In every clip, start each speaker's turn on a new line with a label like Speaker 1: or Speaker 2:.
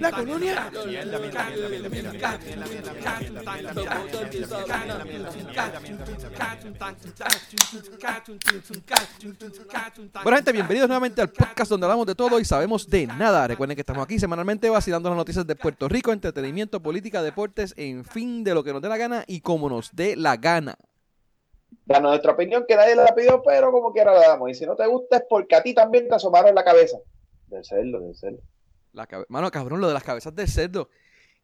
Speaker 1: La colonia. Bueno, gente, bienvenidos nuevamente al podcast donde hablamos de todo y sabemos de nada. Recuerden que estamos aquí semanalmente vacilando las noticias de Puerto Rico, entretenimiento, política, deportes, en fin, de lo que nos dé la gana y como nos dé la gana
Speaker 2: danos nuestra opinión que nadie la pidió, pero como quiera la damos. Y si no te gusta es porque a ti también te asomaron la cabeza. Del cerdo, del cerdo.
Speaker 1: La Mano, cabrón, lo de las cabezas del cerdo.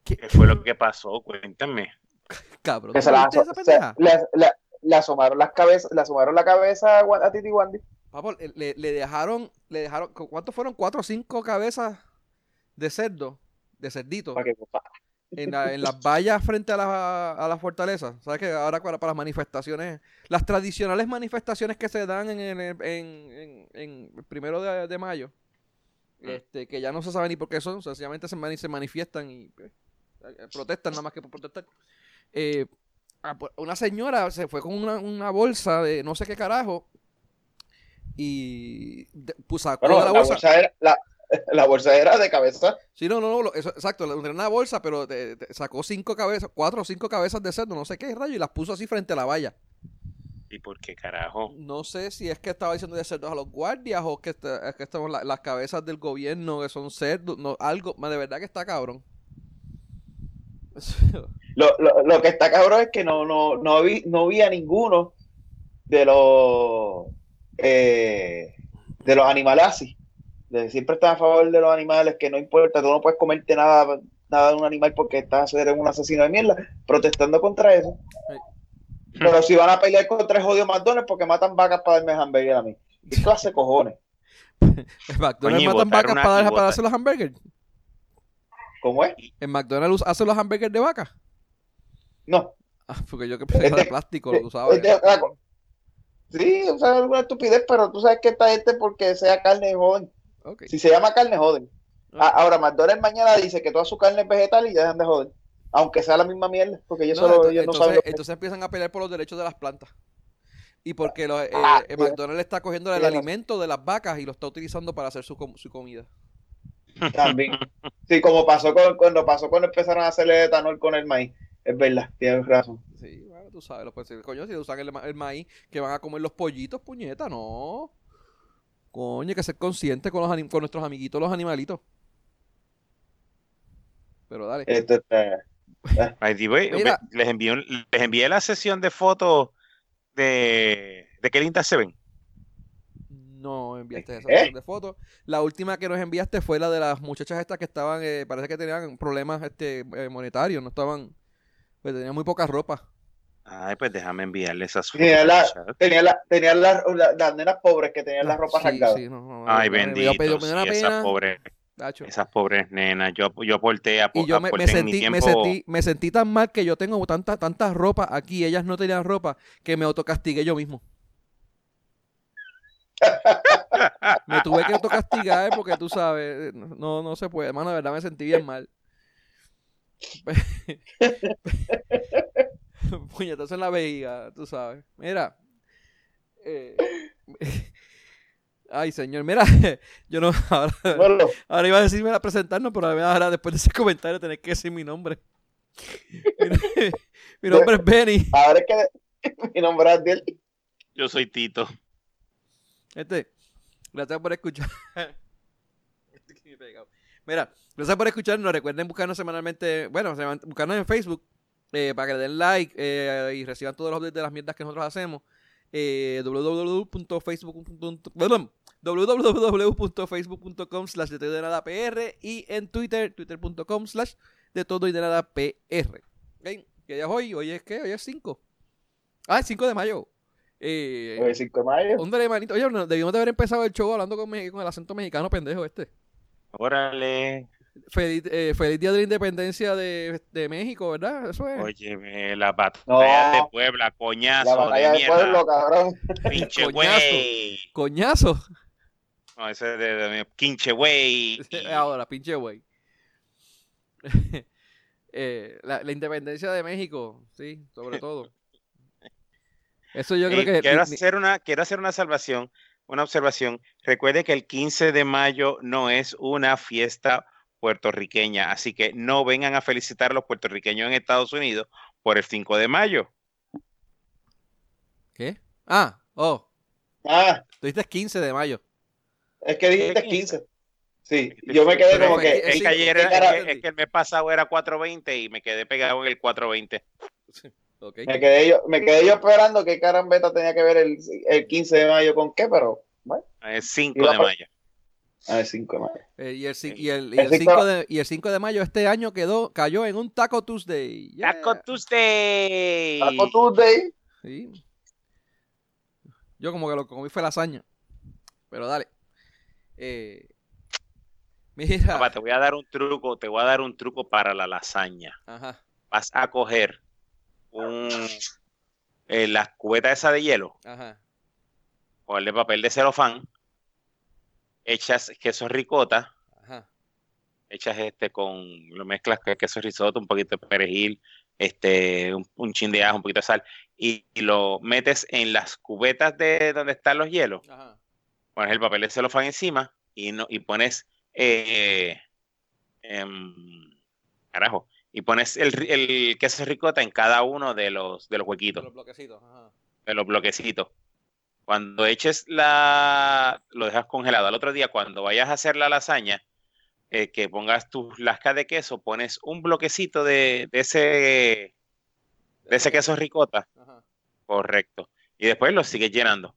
Speaker 3: ¿Qué, fue lo que pasó? Cuéntame.
Speaker 1: Cabrón.
Speaker 2: Que se la, le, asomaron las cabezas, le asomaron la cabeza a Titi Wandy.
Speaker 1: Papo, le, le, dejaron, le dejaron, ¿cuántos fueron? ¿Cuatro o cinco cabezas de cerdo? De cerdito. En, las vallas frente a la, a la fortaleza. ¿Sabes que ahora para, para, las manifestaciones, las tradicionales manifestaciones que se dan en, en, en, en el primero de, mayo, mm. este, que ya no se sabe ni por qué son, sencillamente se, se manifiestan y pues, eh, protestan nada más que por protestar. Eh, pues, una señora se fue con una, una, bolsa de no sé qué carajo y pues, sacó
Speaker 2: la bolsa. la, la bolsa era de cabeza.
Speaker 1: Sí, no, no, no, exacto, era una bolsa, pero sacó cinco cabezas, cuatro o cinco cabezas de cerdo, no sé qué rayo, y las puso así frente a la valla.
Speaker 3: ¿Y por qué carajo?
Speaker 1: No sé si es que estaba diciendo de cerdos a los guardias o que, es que estamos las cabezas del gobierno que son cerdos, no, algo, de verdad que está cabrón.
Speaker 2: Lo, lo, que está cabrón es que no, no, no, vi, no vi a ninguno de los eh, de los animales siempre están a favor de los animales, que no importa, tú no puedes comerte nada, nada de un animal porque estás en un asesino de mierda, protestando contra eso. Pero si van a pelear contra el jodido McDonald's porque matan vacas para darme hamburgues a mí. ¿Qué clase de cojones?
Speaker 1: McDonald's matan vacas para, para hacer los hamburgers?
Speaker 2: ¿Cómo es?
Speaker 1: ¿En McDonald's hace los hamburgers de vaca?
Speaker 2: No.
Speaker 1: Ah, porque yo que pensé de plástico, lo usaba.
Speaker 2: Sí, o sea, alguna estupidez, pero tú sabes que está este porque sea carne joven. Si se llama carne, joden. Ah. Ahora, McDonald's mañana dice que toda su carne es vegetal y ya dejan de joder. Aunque sea la misma mierda, porque ellos, solo,
Speaker 1: entonces, no saben. entonces empiezan a pelear por los derechos de las plantas. Y porque eh, ah, eh, McDonald's está cogiendo el alimento de las vacas y lo está utilizando para hacer su, su comida.
Speaker 2: También. Sí, como pasó con, cuando pasó cuando empezaron a hacerle etanol con el maíz. Es verdad, tienes razón.
Speaker 1: Sí, bueno, tú sabes, pues, coño, si usan el, el maíz que van a comer los pollitos, puñeta, no. Coño, hay que ser consciente con, los con nuestros amiguitos, los animalitos. Pero dale.
Speaker 2: Esto
Speaker 3: les, envié, les envié la sesión de fotos de, de qué lindas se ven.
Speaker 1: No enviaste esa sesión de fotos. La última que nos enviaste fue la de las muchachas estas que estaban, eh, parece que tenían problemas este, eh, monetarios, no estaban, pues tenían muy poca ropa.
Speaker 3: Ay, pues déjame enviarle esas
Speaker 2: fotos. Tenía, la, tenía, la, tenía la, las nenas pobres que tenían la ah, ropa sí, Sí,
Speaker 3: no, Ay, bendito. esas pobres, esas pobres nenas. Yo, yo aporté, a
Speaker 1: y yo me, sentí, me, sentí, me sentí tan mal que yo tengo tanta, tanta ropa aquí. Ellas no tenían ropa que me autocastigué yo mismo. me tuve que autocastigar porque tú sabes, no, no se puede. Hermano, de verdad me sentí bien mal. puñetazo en la vejiga, tú sabes. Mira. Eh, ay, señor, mira, yo no. Ahora, ahora iba a decirme a presentarnos, pero ahora después de ese comentario tenés que decir mi nombre. mi, nombre es Benny.
Speaker 2: Ahora es que mi nombre es Diel.
Speaker 3: Yo soy Tito.
Speaker 1: Este, gracias por escuchar. Mira, gracias por escucharnos. Recuerden buscarnos semanalmente, bueno, buscarnos en Facebook eh, para que le den like eh, y reciban todos los updates de las mierdas que nosotros hacemos. Eh, www.facebook.com slash de todo y de nada PR y en Twitter, twitter.com slash de todo y de nada PR. ¿Okay? ¿Qué día es hoy? ¿Hoy es qué? Hoy es 5. Ah, el 5 de mayo.
Speaker 2: Eh, ¿Hoy es 5 de mayo?
Speaker 1: Hombre, manito. Oye, debimos de haber empezado el show hablando con, con el acento mexicano pendejo este.
Speaker 3: Órale.
Speaker 1: Feliz, eh, feliz, día de la independencia de, de, México, ¿verdad? Eso es.
Speaker 3: Oye, la batalla de Puebla, coñazo.
Speaker 2: La batalla de, pueblo, cabrón.
Speaker 3: Pinche güey.
Speaker 1: Coñazo.
Speaker 3: No, ese es de, de, pinche güey.
Speaker 1: Ahora, pinche güey. eh, la, la, independencia de México, sí, sobre todo. Eso yo creo que.
Speaker 3: Quiero hacer, una, quiero hacer una salvación una observación. Recuerde que el 15 de mayo no es una fiesta puertorriqueña, así que no vengan a felicitar a los puertorriqueños en Estados Unidos por el 5 de mayo.
Speaker 1: ¿Qué? Ah, oh. Ah. Tú dices 15 de mayo.
Speaker 2: Es que dijiste 15. Sí, yo me quedé como que.
Speaker 3: Es que ayer es que el mes pasado era 420 y me quedé pegado en el 420.
Speaker 2: Me, quedé yo, me quedé yo esperando que Carambeta tenía que ver el, el 15 de mayo con qué, pero bueno.
Speaker 3: El 5 de mayo.
Speaker 2: Ah, el 5 de mayo.
Speaker 1: Eh, y, el, y, el, y, el 5 de, y el 5 de mayo este año quedó, cayó en un Taco Tuesday.
Speaker 3: Taco Tuesday.
Speaker 2: Taco Tuesday.
Speaker 1: Sí. Yo como que lo comí fue lasaña. Pero dale. Eh,
Speaker 3: mira. te voy a dar un truco, te voy a dar un truco para la lasaña.
Speaker 1: Ajá.
Speaker 3: Vas a coger un eh, las cubetas esa de hielo.
Speaker 1: Ajá.
Speaker 3: de papel de celofán. Echas queso ricota.
Speaker 1: Ajá.
Speaker 3: Echas este con, lo mezclas con queso risotto, un poquito de perejil, este, un, chin de ajo, un poquito de sal, y, lo metes en las cubetas de donde están los hielos. Pones el papel de celofán encima y, no, y pones, eh, em, carajo, y pones el, el, queso ricota en cada uno de los, de los huequitos. De
Speaker 1: los bloquecitos.
Speaker 3: De los bloquecitos. Cuando eches la, lo dejas congelado. Al otro día, cuando vayas a hacer la lasaña, eh, que pongas tus lascas de queso, pones un bloquecito de, ese de ese queso ricota. Correcto. Y después lo sigues llenando.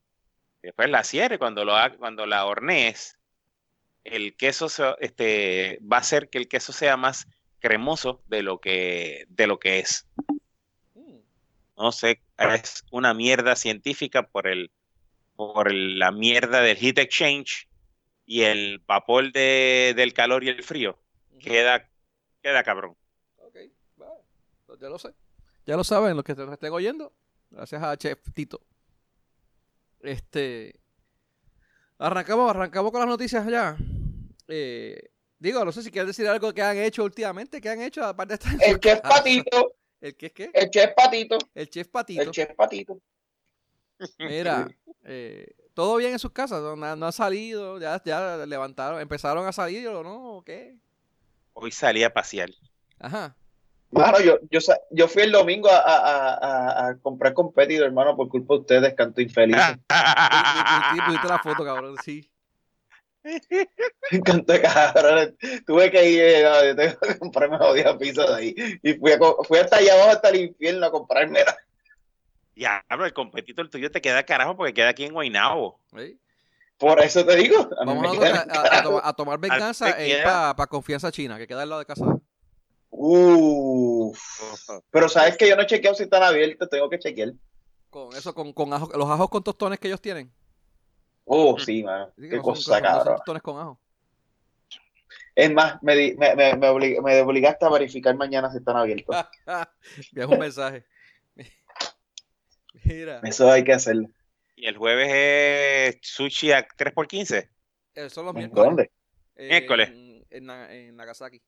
Speaker 3: después la cierre cuando lo cuando la hornees, el queso este, va a hacer que el queso sea más cremoso de lo que de lo que es. Mm. No sé, es una mierda científica por el por la mierda del heat exchange y el vapor de, del calor y el frío, queda, queda cabrón.
Speaker 1: Ok, pues ya lo sé. Ya lo saben los que nos estén oyendo. Gracias a Chef Tito. Este. Arrancamos, arrancamos con las noticias ya. Eh, digo, no sé si quieres decir algo que han hecho últimamente, que han hecho aparte de
Speaker 2: estar El Chef Patito.
Speaker 1: ¿El qué es qué?
Speaker 2: El Chef Patito.
Speaker 1: El Chef Patito.
Speaker 2: El Chef Patito.
Speaker 1: Mira, eh, todo bien en sus casas, no, ha salido, ya, ya levantaron, empezaron a salir o no, ¿o qué?
Speaker 3: Hoy salí a pasear.
Speaker 1: Ajá.
Speaker 2: Mano, yo, yo, yo fui el domingo a, a, a, comprar competido, hermano, por culpa de ustedes, canto infeliz.
Speaker 1: Pusiste la foto, cabrón, sí.
Speaker 2: Canto cabrón. Tuve que ir, eh, yo tengo que comprarme jodida pizza de ahí. Y fui, a, fui hasta allá abajo, hasta el infierno, a comprarme.
Speaker 3: Diablo, el competito el tuyo te queda carajo porque queda aquí en Guaynabo.
Speaker 2: Por eso te digo.
Speaker 1: Vamos a, a, tomar venganza e para confianza china, que queda al lado de casa.
Speaker 2: Uff. Pero sabes que yo no he chequeado si están abiertos, tengo que chequear.
Speaker 1: Con eso, con, con los ajos con tostones que ellos tienen.
Speaker 2: Oh, sí, man. Qué cosa, cabrón.
Speaker 1: Tostones con ajo.
Speaker 2: Es más, me, me, me, me, obligaste a verificar mañana si están abiertos.
Speaker 1: es un mensaje.
Speaker 2: Eso hay que hacerlo.
Speaker 3: ¿Y el jueves es sushi a 3x15?
Speaker 1: Eh, son los miércoles.
Speaker 2: ¿Dónde?
Speaker 3: Eh, miércoles.
Speaker 1: En, en, Nagasaki.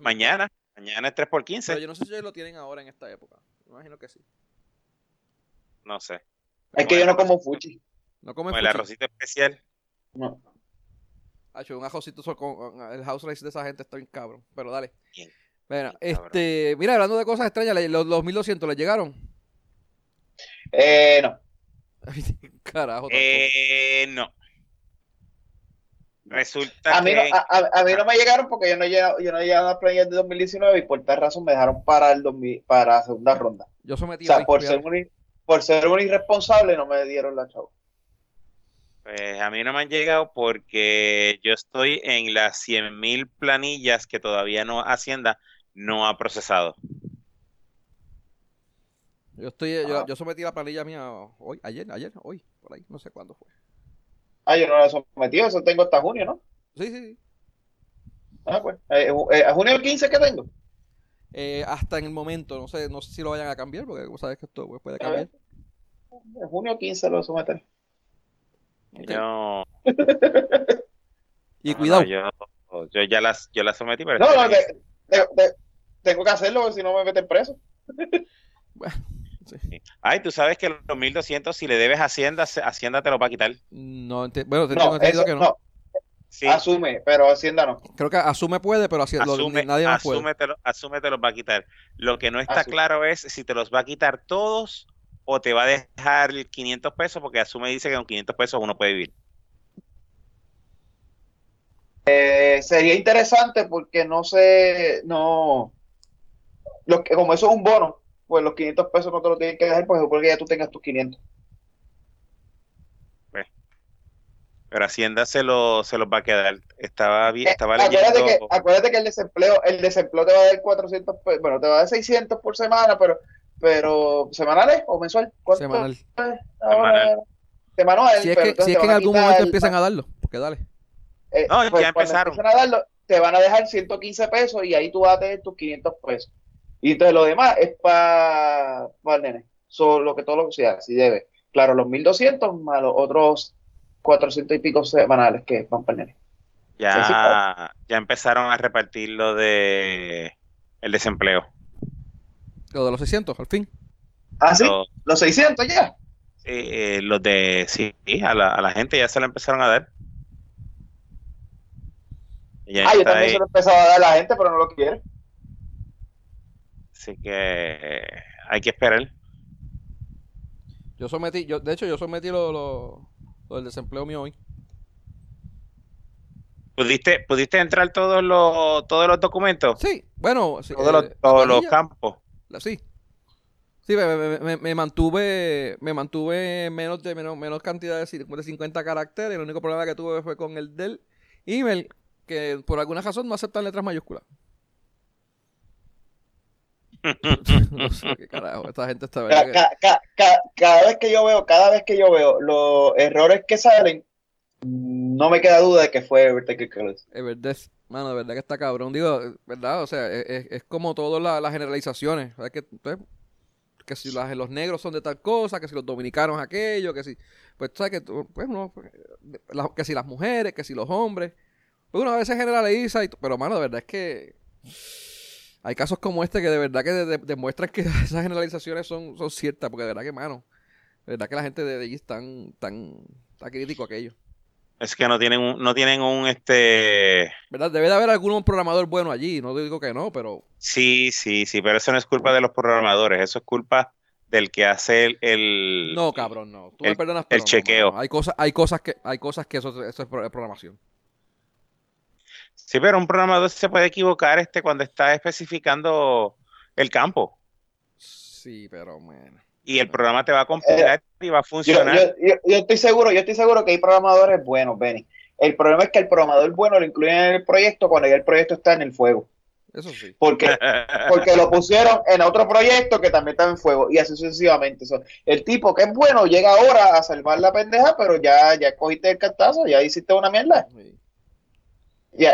Speaker 3: Mañana. Mañana es 3x15.
Speaker 1: Pero yo no sé si ellos lo tienen ahora en esta época. Me imagino que sí.
Speaker 3: No sé.
Speaker 2: es que yo no como fuchi.
Speaker 1: No como
Speaker 3: el arrocito especial.
Speaker 2: No.
Speaker 1: hecho un ajocito con el house rice de esa gente está bien cabrón. Pero dale. Bueno, este, mira, hablando de cosas extrañas, los, los 1200 les llegaron.
Speaker 2: Eh, no.
Speaker 1: Carajo.
Speaker 3: Eh, no. Resulta
Speaker 2: a mí,
Speaker 3: que...
Speaker 2: no, a, mí no me llegaron porque yo no he llegado, yo no he llegado a playoffs de 2019 y por tal razón me dejaron para el 2000, para la segunda ronda.
Speaker 1: Yo sometí
Speaker 2: o sea, por ser, un, por ser un irresponsable no me dieron la chavo.
Speaker 3: Pues a mí no me han llegado porque yo estoy en las 100.000 planillas que todavía no Hacienda no ha procesado.
Speaker 1: Yo estoy, yo, ah. yo, sometí la planilla mía hoy, ayer, ayer, hoy, por ahí, no sé cuándo fue.
Speaker 2: Ah, yo no la he sometido, eso tengo hasta junio, ¿no?
Speaker 1: Sí, sí, sí.
Speaker 2: Ah, pues, eh, eh, ¿a junio el 15 que tengo?
Speaker 1: Eh, hasta en el momento, no sé, no sé si lo vayan a cambiar, porque vos sabes que esto pues, puede cambiar.
Speaker 2: En junio 15 lo voy a someter.
Speaker 3: Yo...
Speaker 1: y cuidado.
Speaker 3: yo, yo, ya las, yo las sometí, pero...
Speaker 2: No, no, que, tengo que hacerlo, porque si no me meten preso.
Speaker 1: Bueno,
Speaker 3: Ay, tú sabes que los 1200, si le debes Hacienda, Hacienda te lo va a quitar.
Speaker 1: No, bueno, te tengo entendido que no.
Speaker 2: Asume, pero Hacienda no.
Speaker 1: Creo que Asume puede, pero Hacienda, nadie más
Speaker 3: puede. asume, te los va a quitar. Lo que no está claro es si te los va a quitar todos o te va a dejar 500 pesos, porque Asume dice que con 500 pesos uno puede vivir.
Speaker 2: Eh, sería interesante porque no sé, no, lo que, como eso es un bono, pues los 500 pesos no te lo tienen que dejar porque ya tú tengas tus 500.
Speaker 3: Pues, pero Hacienda se, lo, se los va a quedar. Estaba bien, eh, estaba leyendo.
Speaker 2: que, acuérdate que el desempleo, el desempleo te va a dar 400, bueno, te va a dar 600 por semana, pero, pero ¿semanales o mensual?
Speaker 1: Semanal.
Speaker 2: Semanal. Semanal.
Speaker 1: Si es que, si es que en algún momento empiezan a darlo, porque dale.
Speaker 2: Eh, no, pues, ya empezaron. A darlo, te van a dejar 115 pesos y ahí tú vas a tener tus 500 pesos. Y entonces lo demás es para el nene. lo que todo lo que sea, si debe. Claro, los 1200 más los otros 400 y pico semanales que van para el nene.
Speaker 3: Ya, ya empezaron a repartir lo de el desempleo.
Speaker 1: Lo de los 600, al fin.
Speaker 2: Ah, sí, los, 600 ya.
Speaker 3: Sí, eh, los de, sí, a la, a la gente ya se lo empezaron a dar.
Speaker 2: ah, yo también se lo empezado a dar a la gente, pero no lo quiere.
Speaker 3: Así que hay que esperar.
Speaker 1: Yo sometí, yo, de hecho, yo sometí lo, lo, del desempleo mío hoy.
Speaker 3: ¿Pudiste, ¿Pudiste entrar todos los, todos los documentos?
Speaker 1: Sí, bueno,
Speaker 3: todos, los, campos.
Speaker 1: Sí. Sí, me, me, mantuve me mantuve menos de menos, menos cantidad de, de 50 caracteres. El único problema que tuve fue con el del email, que por alguna razón no aceptan letras mayúsculas. no sé qué carajo, esta gente está
Speaker 2: cada, vez que yo veo, cada vez que yo veo los errores que salen, no me queda duda de que fue
Speaker 1: Es verdad, mano, de verdad que está cabrón. Digo, ¿verdad? O sea, es, como todas las generalizaciones. Que, pues, que si los negros son de tal cosa, que si los dominicanos aquello, que si. Pues sabes que, pues, no, pues, que si las mujeres, que si los hombres. Pues uno a veces generaliza, y, pero mano, de verdad es que hay casos como este que de verdad que demuestran que esas generalizaciones son, son ciertas, porque de verdad que, mano, de verdad que la gente de, allí están tan, tan crítico aquello.
Speaker 3: Es que no tienen un, no tienen un este
Speaker 1: ¿Verdad? Debe de haber algún programador bueno allí, no digo que no, pero
Speaker 3: Sí, sí, sí, pero eso no es culpa de los programadores, eso es culpa del que hace el,
Speaker 1: No, cabrón, no. Tú
Speaker 3: el,
Speaker 1: me perdonas,
Speaker 3: el chequeo.
Speaker 1: Hay cosas hay cosas que hay cosas que eso, eso es programación.
Speaker 3: Sí, pero un programador se puede equivocar este cuando está especificando el campo.
Speaker 1: Sí, pero bueno.
Speaker 3: Y el programa te va a compilar y va a funcionar.
Speaker 2: Yo, estoy seguro, yo estoy seguro que hay programadores buenos, Benny. El problema es que el programador bueno lo incluyen en el proyecto cuando ya el proyecto está en el fuego.
Speaker 1: Eso sí.
Speaker 2: Porque, porque lo pusieron en otro proyecto que también está en fuego y así sucesivamente. el tipo que es bueno llega ahora a salvar la pendeja, pero ya, ya cogiste el cartazo, ya hiciste una mierda. Sí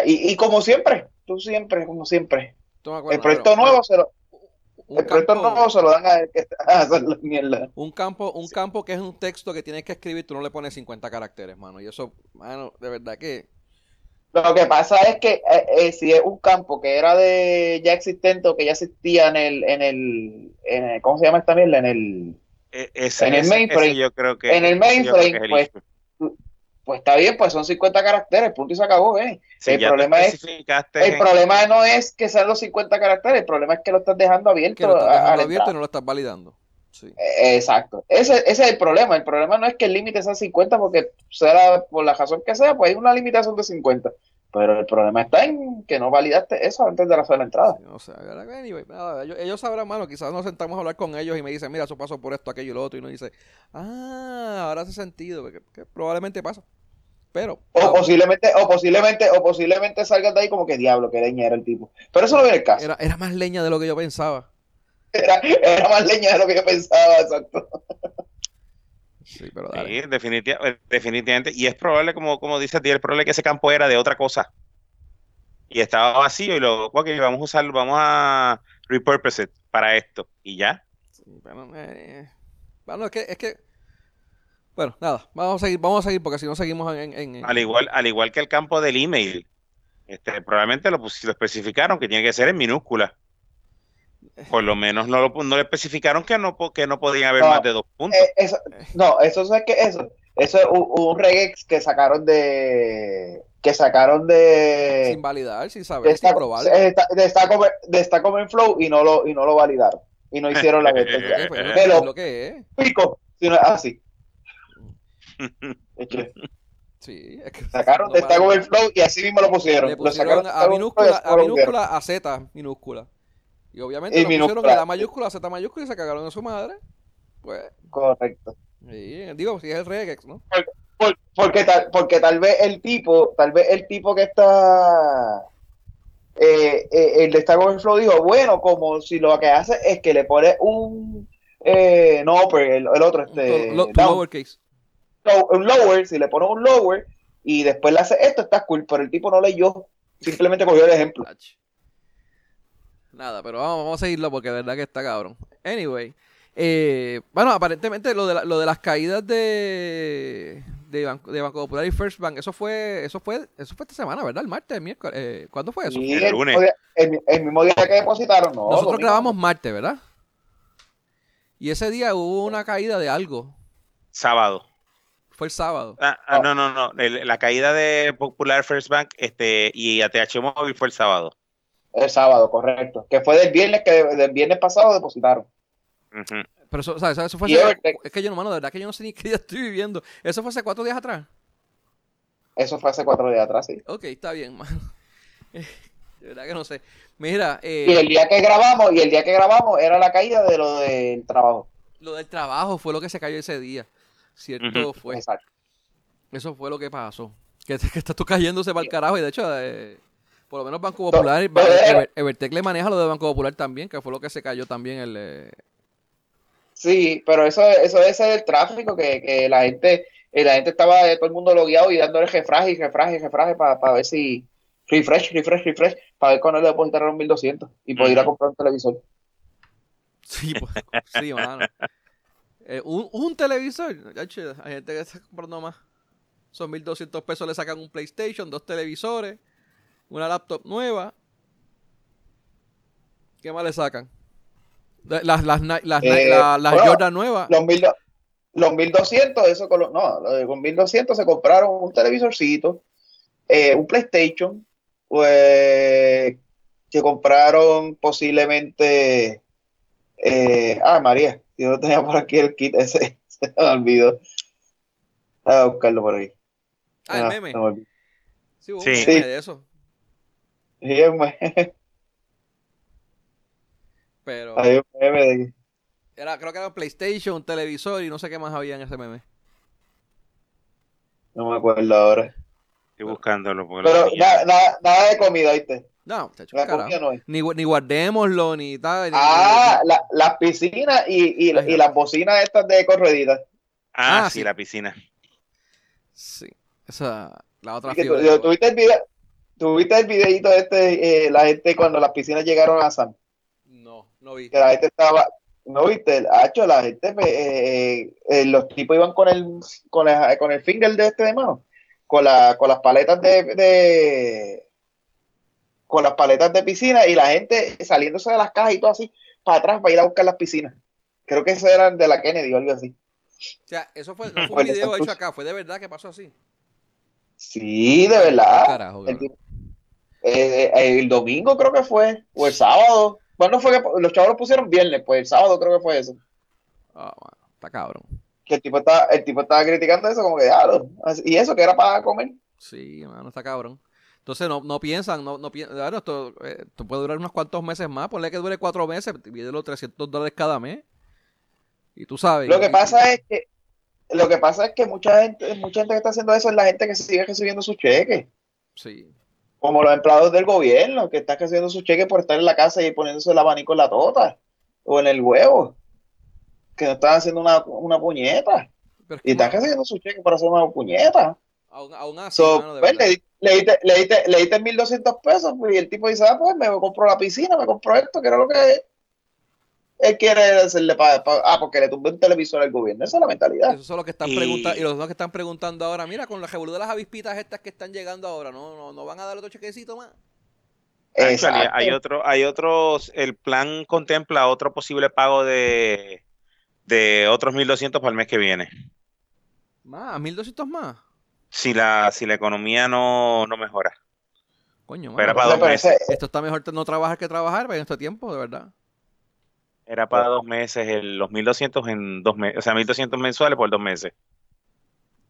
Speaker 2: y, como siempre, tú siempre, como siempre. el proyecto nuevo se lo, el proyecto nuevo se lo dan a, hacer la mierda.
Speaker 1: Un campo, un campo que es un texto que tienes que escribir, tú no le pones 50 caracteres, mano. Y eso, mano, de verdad que.
Speaker 2: Lo que pasa es que eh, eh, si es un campo que era de ya existente o que ya existía en el, en el, en ¿cómo se llama esta mierda? En el,
Speaker 3: e, en el mainframe. yo creo que,
Speaker 2: en el mainframe, pues, pues está bien, pues son 50 caracteres, punto y se acabó, ¿eh? el problema es el problema no es que sean los 50 caracteres, el problema es que lo estás dejando abierto.
Speaker 1: Que lo estás dejando abierto y no lo estás validando.
Speaker 2: Eh, exacto. Ese, ese, es el problema. El problema no es que el límite sea 50 porque sea por la razón que sea, pues hay una limitación de 50. Pero el problema está en que no validaste eso antes de la entrada.
Speaker 1: o sea, ellos, sabrán, mano, quizás nos sentamos a hablar con ellos y me dicen, mira, eso pasó por esto, aquello y lo otro, y uno dice, ah, ahora hace sentido, que, probablemente pasa. Pero.
Speaker 2: O posiblemente, o posiblemente, o posiblemente salgas de ahí como que diablo, que leña era el tipo. Pero eso no viene el caso.
Speaker 1: Era, era más leña de lo que yo pensaba.
Speaker 2: Era, era más leña de lo que yo pensaba, exacto.
Speaker 3: Sí, pero definitivamente. Y es probable, como, como dice ti, el probable que ese campo era de otra cosa. Y estaba vacío y luego, ok, vamos a usarlo, vamos a repurpose it para esto. Y ya.
Speaker 1: bueno, eh, bueno, es que, es que bueno, nada, vamos a seguir, vamos a seguir porque si no seguimos en,
Speaker 3: Al igual, al igual que el campo del email. Este, probablemente lo, lo especificaron que tiene que ser en minúscula. Por lo menos no, lo, no le especificaron que no, que no podían haber más de dos puntos.
Speaker 2: Eh, no, eso es que eso. Eso es un, un regex que sacaron de que sacaron de
Speaker 1: sin validar, sin saber,
Speaker 2: sin probar. De, de, Flow y no lo y no lo validaron y no hicieron la venta.
Speaker 1: Pero lo que es.
Speaker 2: Pico, sino así.
Speaker 1: Sí,
Speaker 2: es que sacaron de Stack Overflow y así mismo lo pusieron.
Speaker 1: Le pusieron a, minúscula, a minúscula a Z minúscula. Y obviamente y lo pusieron la mayúscula Z mayúscula y se cagaron a su madre. Pues.
Speaker 2: Correcto.
Speaker 1: Sí, digo, si es el regex, ¿no?
Speaker 2: porque, tal, porque tal vez el tipo, tal vez el tipo que está eh, eh, el de Stack Overflow dijo, bueno, como si lo que hace es que le pone un eh, no, pero el, otro este
Speaker 1: lower case.
Speaker 2: un lower, si le pone un lower y después le hace esto, está cool, pero el tipo no leyó, simplemente cogió el ejemplo.
Speaker 1: Nada, pero vamos, vamos a seguirlo porque de verdad que está cabrón. Anyway, eh, bueno, aparentemente lo de, lo de las caídas de, de, Banco, de Banco Popular y First Bank, eso fue, eso fue, eso fue esta semana, ¿verdad? El martes, el miércoles. Eh, ¿Cuándo fue eso?
Speaker 2: el, lunes. El, mismo día que depositaron, ¿no?
Speaker 1: Nosotros grabamos martes, ¿verdad? Y ese día hubo una caída de algo.
Speaker 3: Sábado.
Speaker 1: Fue el sábado.
Speaker 3: Ah, ah no, no, no. la caída de Popular First Bank este, y ATH Móvil fue el sábado.
Speaker 2: El sábado, correcto. Que fue del viernes que del viernes pasado depositaron.
Speaker 1: Pero eso, ¿sabes? eso fue hace, Es que yo, no, mano, de verdad que yo no sé ni qué día estoy viviendo. ¿Eso fue hace cuatro días atrás?
Speaker 2: Eso fue hace cuatro días atrás, sí.
Speaker 1: Ok, está bien, mano. De verdad que no sé. Mira.
Speaker 2: Eh, y el día que grabamos, y el día que grabamos era la caída de lo del trabajo.
Speaker 1: Lo del trabajo fue lo que se cayó ese día. Cierto fue. Exacto. Eso fue lo que pasó. Que, que está tú cayéndose para el carajo. Y de hecho, eh, por lo menos Banco Popular, Evertec le maneja lo de Banco Popular también, que fue lo que se cayó también el, eh,
Speaker 2: Sí, pero eso, eso es el tráfico que, que la gente, eh, la gente estaba todo el mundo logueado y dándole refraje y refraje y refraje para ver si refresh, refresh, refresh, para ver cuándo le depositaron los 1200 y poder ir a comprar un televisor.
Speaker 1: Sí, pues, sí, mano. Eh, un, un, televisor, hay gente que está comprando más. Son 1200 pesos, le sacan un PlayStation, dos televisores, una laptop nueva. ¿Qué más le sacan? Las, las, las, eh, las Jordan nuevas.
Speaker 2: Los, mil, los 1200, eso con, los, no, con 1200 se compraron un televisorcito, eh, un PlayStation, pues, que compraron posiblemente. Eh, ah, María, yo no tenía por aquí el kit ese, se me olvidó. a buscarlo por ahí.
Speaker 1: Ah, el ah, meme. sí, hubo un meme de eso.
Speaker 2: Sí, el meme.
Speaker 1: Pero.
Speaker 2: meme
Speaker 1: Era, creo que era un PlayStation, un televisor y no sé qué más había en ese meme.
Speaker 2: No me acuerdo ahora.
Speaker 3: Estoy buscándolo.
Speaker 2: Pero nada, nada, de comida, ¿viste?
Speaker 1: No, chacho, no ni, ni guardémoslo, ni tal.
Speaker 2: ah, La, las piscinas y, y, y, las bocinas estas de correditas.
Speaker 3: Ah, ah sí, la piscina.
Speaker 1: Sí, esa, la otra
Speaker 2: fibra. ¿Tuviste el, video, ¿Tuviste el videito este, eh, la gente cuando las piscinas llegaron a San?
Speaker 1: No vi.
Speaker 2: Que la gente estaba, no viste, hecho la gente, eh, eh, eh, los tipos iban con el, con el, con el finger de este de mano, con, la, con las paletas de, de, con las paletas de piscina y la gente saliéndose de las cajas y todo así para atrás para ir a buscar las piscinas. Creo que eso eran de la Kennedy o algo así.
Speaker 1: O sea, eso fue, no fue un video hecho acá, fue de verdad que pasó así.
Speaker 2: Sí, de verdad. el, el, domingo creo que fue, o el sábado. ¿Cuándo fue que los chavos lo pusieron viernes? Pues el sábado creo que fue eso.
Speaker 1: Ah, está cabrón.
Speaker 2: Que el tipo estaba, el tipo estaba criticando eso como que, claro. Y eso que era para comer.
Speaker 1: Sí, mano, está cabrón. Entonces no, no piensan, no, no piensan, esto, eh, esto, puede durar unos cuantos meses más, ponle que dure cuatro meses, pide los 300 dólares cada mes. Y tú sabes.
Speaker 2: Lo que pasa es que, lo que pasa es que mucha gente, mucha gente que está haciendo eso es la gente que sigue recibiendo sus cheques.
Speaker 1: Sí
Speaker 2: como los empleados del gobierno que están haciendo su cheque por estar en la casa y poniéndose el abanico en la tota o en el huevo, que no están haciendo una, una puñeta. y están haciendo su cheque para hacer una puñeta.
Speaker 1: Aún, así,
Speaker 2: pues, le, le, diste, le, diste, le diste 1.200 pesos pues, y el tipo dice, ah, pues me compro la piscina, me compro esto, que era lo que es él quiere hacerle para, ah, porque le tumbó un televisor al gobierno. Esa es la mentalidad.
Speaker 1: Eso es lo que están preguntando. Y los dos que están preguntando ahora, mira, con la revolución de las avispitas estas que están llegando ahora, ¿no, no, no van a dar otro chequecito más?
Speaker 3: hay otro, hay otros, el plan contempla otro posible pago de, de otros 1.200 para el mes que viene.
Speaker 1: ¿Más? ¿1.200 más?
Speaker 3: Si la, si la economía no, no mejora.
Speaker 1: Coño, Era para dos meses. Esto está mejor no trabajar que trabajar en este tiempo, de verdad.
Speaker 3: Era para dos meses, el, los 1.200 en dos meses, o sea, 1.200 mensuales por dos meses.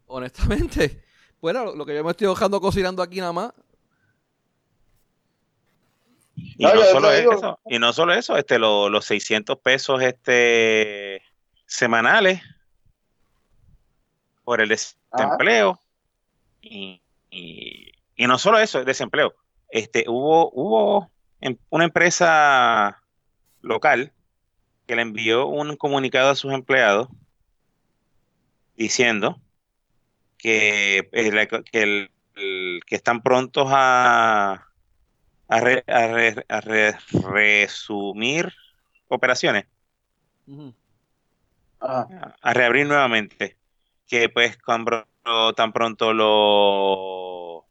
Speaker 1: Honestamente, bueno, lo que yo me estoy dejando cocinando aquí nada más,
Speaker 3: y no, solo eso, y no solo eso, este, los 600 pesos este, semanales por el desempleo. Y, no solo eso, el desempleo. Este, hubo, hubo una empresa local que le envió un comunicado a sus empleados diciendo que, eh, que, que están prontos a a, resumir operaciones. A reabrir nuevamente. Que pues cuando tan pronto lo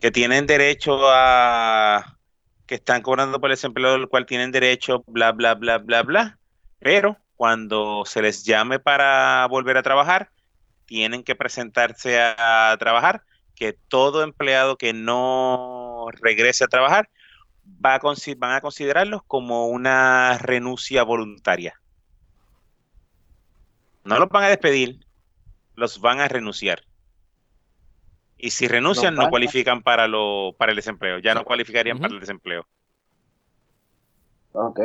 Speaker 3: que tienen derecho a que están cobrando por el desempleo del cual tienen derecho, bla, bla, bla, bla, bla. Pero cuando se les llame para volver a trabajar, tienen que presentarse a trabajar, que todo empleado que no regrese a trabajar, va van a considerarlos como una renuncia voluntaria. No los van a despedir, los van a renunciar. Y si renuncian, no cualifican para, lo, para el desempleo, ya no cualificarían para el desempleo.
Speaker 2: Ok.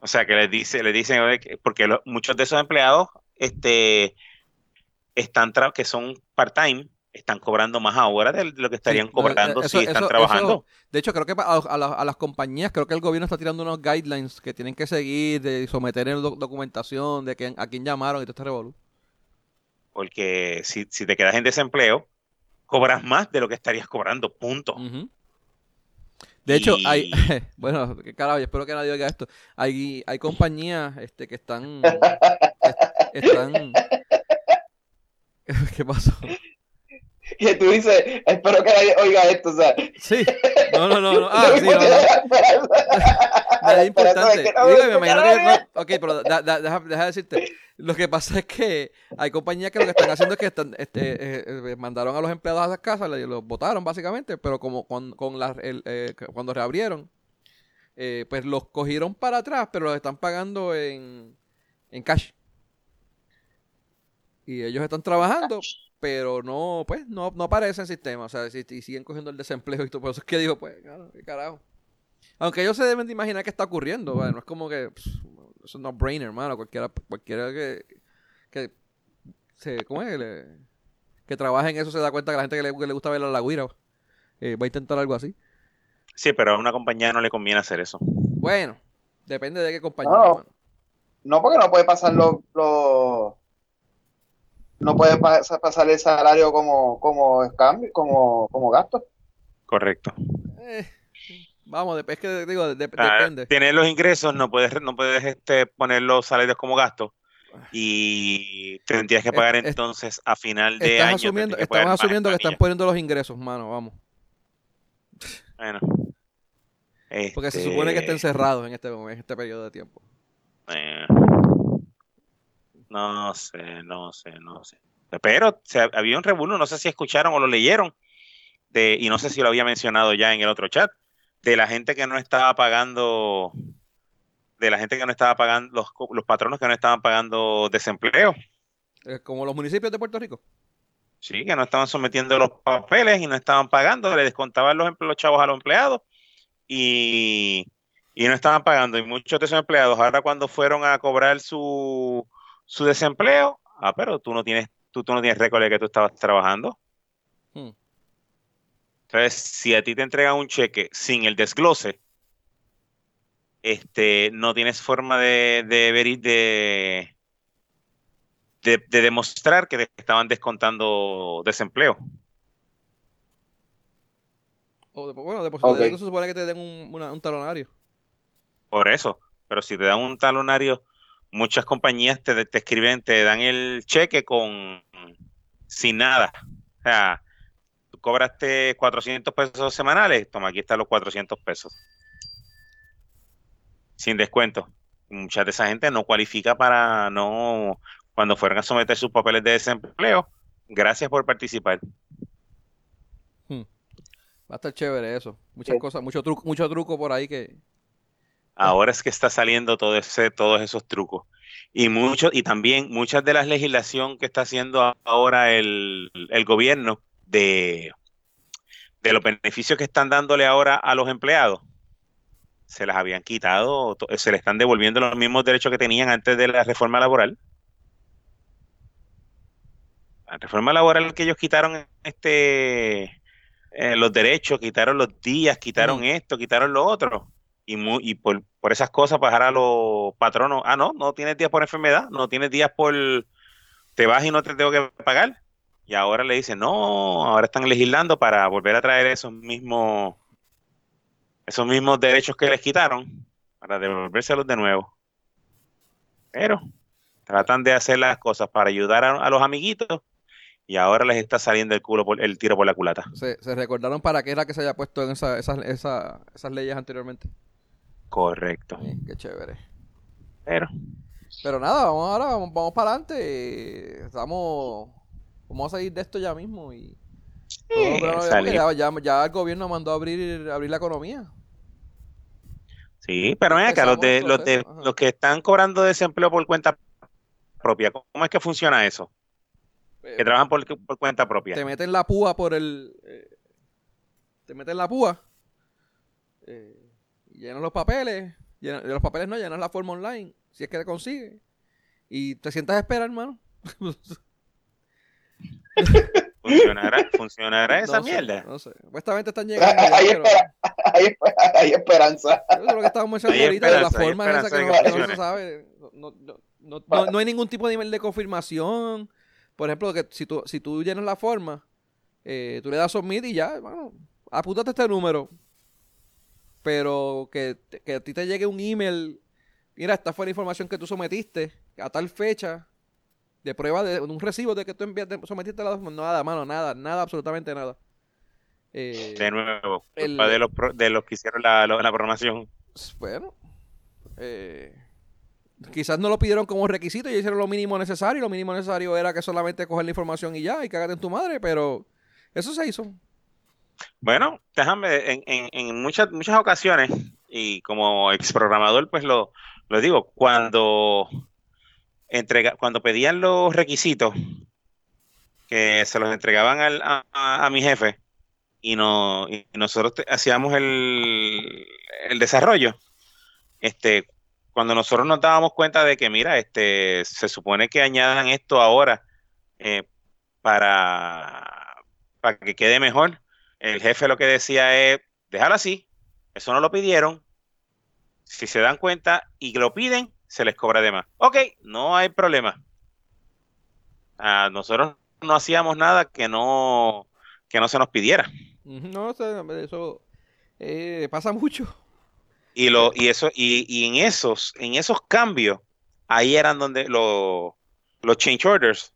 Speaker 3: O sea que les dice, le dicen, porque muchos de esos empleados este, están que son part-time, están cobrando más ahora de lo que estarían cobrando si están trabajando.
Speaker 1: de hecho, creo que a, las compañías, creo que el gobierno está tirando unos guidelines que tienen que seguir, de someter en documentación de que, a quién llamaron y todo este revolú.
Speaker 3: Porque si, te quedas en desempleo, cobras más de lo que estarías cobrando, punto.
Speaker 1: De hecho, hay, bueno, carajo, espero que nadie oiga esto. Hay, hay compañías este, que están, están, ¿qué pasó?
Speaker 2: que tú dices, espero que nadie oiga esto, o sea.
Speaker 1: Sí, no, no, no, no. Ah, sí, no, no. Es importante. Digo, me imagino que no, ok, pero deja, deja, decirte. Lo que pasa es que hay compañías que lo que están haciendo es que están, este, eh, eh, mandaron a los empleados a las casas, los votaron básicamente, pero como con, con la, el, eh, cuando reabrieron, eh, pues los cogieron para atrás, pero los están pagando en, en cash. Y ellos están trabajando, pero no, pues, no, no aparece en el sistema. O sea, si, siguen cogiendo el desempleo y todo. Por eso es que digo, pues, qué carajo. Aunque ellos se deben de imaginar qué está ocurriendo, bueno, no es como que es un no-brainer, hermano. Cualquiera, cualquiera que, que se, ¿cómo es? que trabaje en eso se da cuenta que la gente que le, gusta ver la lagüira eh, va a intentar algo así.
Speaker 3: Sí, pero a una compañía no le conviene hacer eso.
Speaker 1: Bueno, depende de qué compañía.
Speaker 2: No, no porque no puede pasar los no puede pasar el salario como, como cambio, como, como gasto.
Speaker 3: Correcto.
Speaker 1: Eh, vamos, es que digo, ah, depende.
Speaker 3: Tienes los ingresos, no puedes, no puedes este, poner los salarios como gasto y tendrías que pagar entonces a final de año.
Speaker 1: Asumiendo, estamos asumiendo que están poniendo los ingresos, mano, vamos.
Speaker 3: Bueno.
Speaker 1: Porque se supone que está este encerrado en este, en este periodo de tiempo.
Speaker 3: No sé, no sé, no sé. Pero había un revuelo, no sé si escucharon o lo leyeron, de, y no sé si lo había mencionado ya en el otro chat, de la gente que no estaba pagando, de la gente que no estaba pagando, los, los patronos que no estaban pagando desempleo.
Speaker 1: Eh, como los municipios de Puerto Rico.
Speaker 3: Sí, que no estaban sometiendo los papeles y no estaban pagando, le descontaban los, los chavos a los empleados y, y no estaban pagando. Y muchos de esos empleados, ahora cuando fueron a cobrar su, su desempleo, ah, pero tú no tienes, tú, tú no tienes récord de que tú estabas trabajando. Hmm. Entonces, si a ti te entregan un cheque sin el desglose, este, no tienes forma de, de ver de, de, demostrar que te estaban descontando desempleo.
Speaker 1: bueno, de se supone que te den un, un talonario.
Speaker 3: Por eso, pero si te dan un talonario muchas compañías te, te, escriben, te dan el cheque con sin nada. O sea, cobraste 400 pesos semanales, toma, aquí están los 400 pesos. Sin descuento. Mucha de esa gente no cualifica para no, cuando fueran a someter sus papeles de desempleo. Gracias por participar.
Speaker 1: Hmm. Va a estar chévere eso. Muchas cosas, mucho truco, mucho truco por ahí que.
Speaker 3: Ahora es que está saliendo todo ese, todos esos trucos. Y mucho, y también muchas de las legislación que está haciendo ahora el, el gobierno de, de los beneficios que están dándole ahora a los empleados, se las habían quitado, se le están devolviendo los mismos derechos que tenían antes de la reforma laboral. La reforma laboral que ellos quitaron este eh, los derechos, quitaron los días, quitaron esto, quitaron lo otro. Y, y por, por, esas cosas pasar a los patronos, ah, no, no tienes días por enfermedad, no tienes días por, te vas y no te tengo que pagar. Y ahora le dicen, no, ahora están legislando para volver a traer esos mismos esos mismos derechos que les quitaron para devolvérselos de nuevo. Pero tratan de hacer las cosas para ayudar a, los amiguitos y ahora les está saliendo el culo por, el tiro por la culata.
Speaker 1: ¿Se, recordaron para qué era que se haya puesto en esa, esas leyes anteriormente?
Speaker 3: Correcto.
Speaker 1: qué chévere.
Speaker 3: Pero.
Speaker 1: Pero nada, vamos ahora, vamos, para adelante. Estamos. Vamos a salir de esto ya mismo y. ya, ya, el gobierno mandó a abrir, abrir la economía.
Speaker 3: Sí, pero ven acá, los, de, los, de, los que están cobrando desempleo por cuenta propia, ¿cómo es que funciona eso? que eh, trabajan por, cuenta propia.
Speaker 1: Te meten la púa por el... Eh, te meten la púa, eh, llenan los papeles, llenan, los papeles no, llenan la forma online, si es que te consigue, y te sientas a esperar, hermano.
Speaker 3: ¿Funcionará, ¿funcionará esa mierda?
Speaker 1: No sé. Supuestamente están llegando.
Speaker 2: hay, esperanza.
Speaker 1: Eso es lo que estábamos mencionando ahorita, de la forma esa que, no, se sabe. No, hay ningún tipo de nivel de confirmación. Por ejemplo, que si tú, si tú llenas la forma, eh, tú le das submit y ya, bueno, apúntate este número. Pero que, que a ti te llegue un email. Mira, esta fue la información que tú sometiste a tal fecha de prueba de un recibo de que tú envías, sometiste la nada, mano, nada, nada, absolutamente nada.
Speaker 3: Eh, de nuevo, culpa de, los, de los que hicieron la, la programación.
Speaker 1: Bueno, eh, quizás no lo pidieron como requisito y hicieron lo mínimo necesario. Lo mínimo necesario era que solamente coger la información y ya, y cagate en tu madre, pero eso se hizo.
Speaker 3: Bueno, déjame, en, en, en muchas, muchas ocasiones, y como ex programador, pues lo, lo digo, cuando entrega, cuando pedían los requisitos, que se los entregaban al, a, mi jefe, y, no, nosotros hacíamos el, el, desarrollo, este, cuando nosotros nos dábamos cuenta de que, mira, este, se supone que añadan esto ahora eh, para, para que quede mejor, el jefe lo que decía es, déjalo así, eso no lo pidieron, si se dan cuenta y lo piden, se les cobra de más. Ok, no hay problema. Ah, nosotros no hacíamos nada que no, que no se nos pidiera.
Speaker 1: No, eso eh, pasa mucho.
Speaker 3: Y lo, y eso, y, y, en esos, en esos cambios, ahí eran donde los change orders,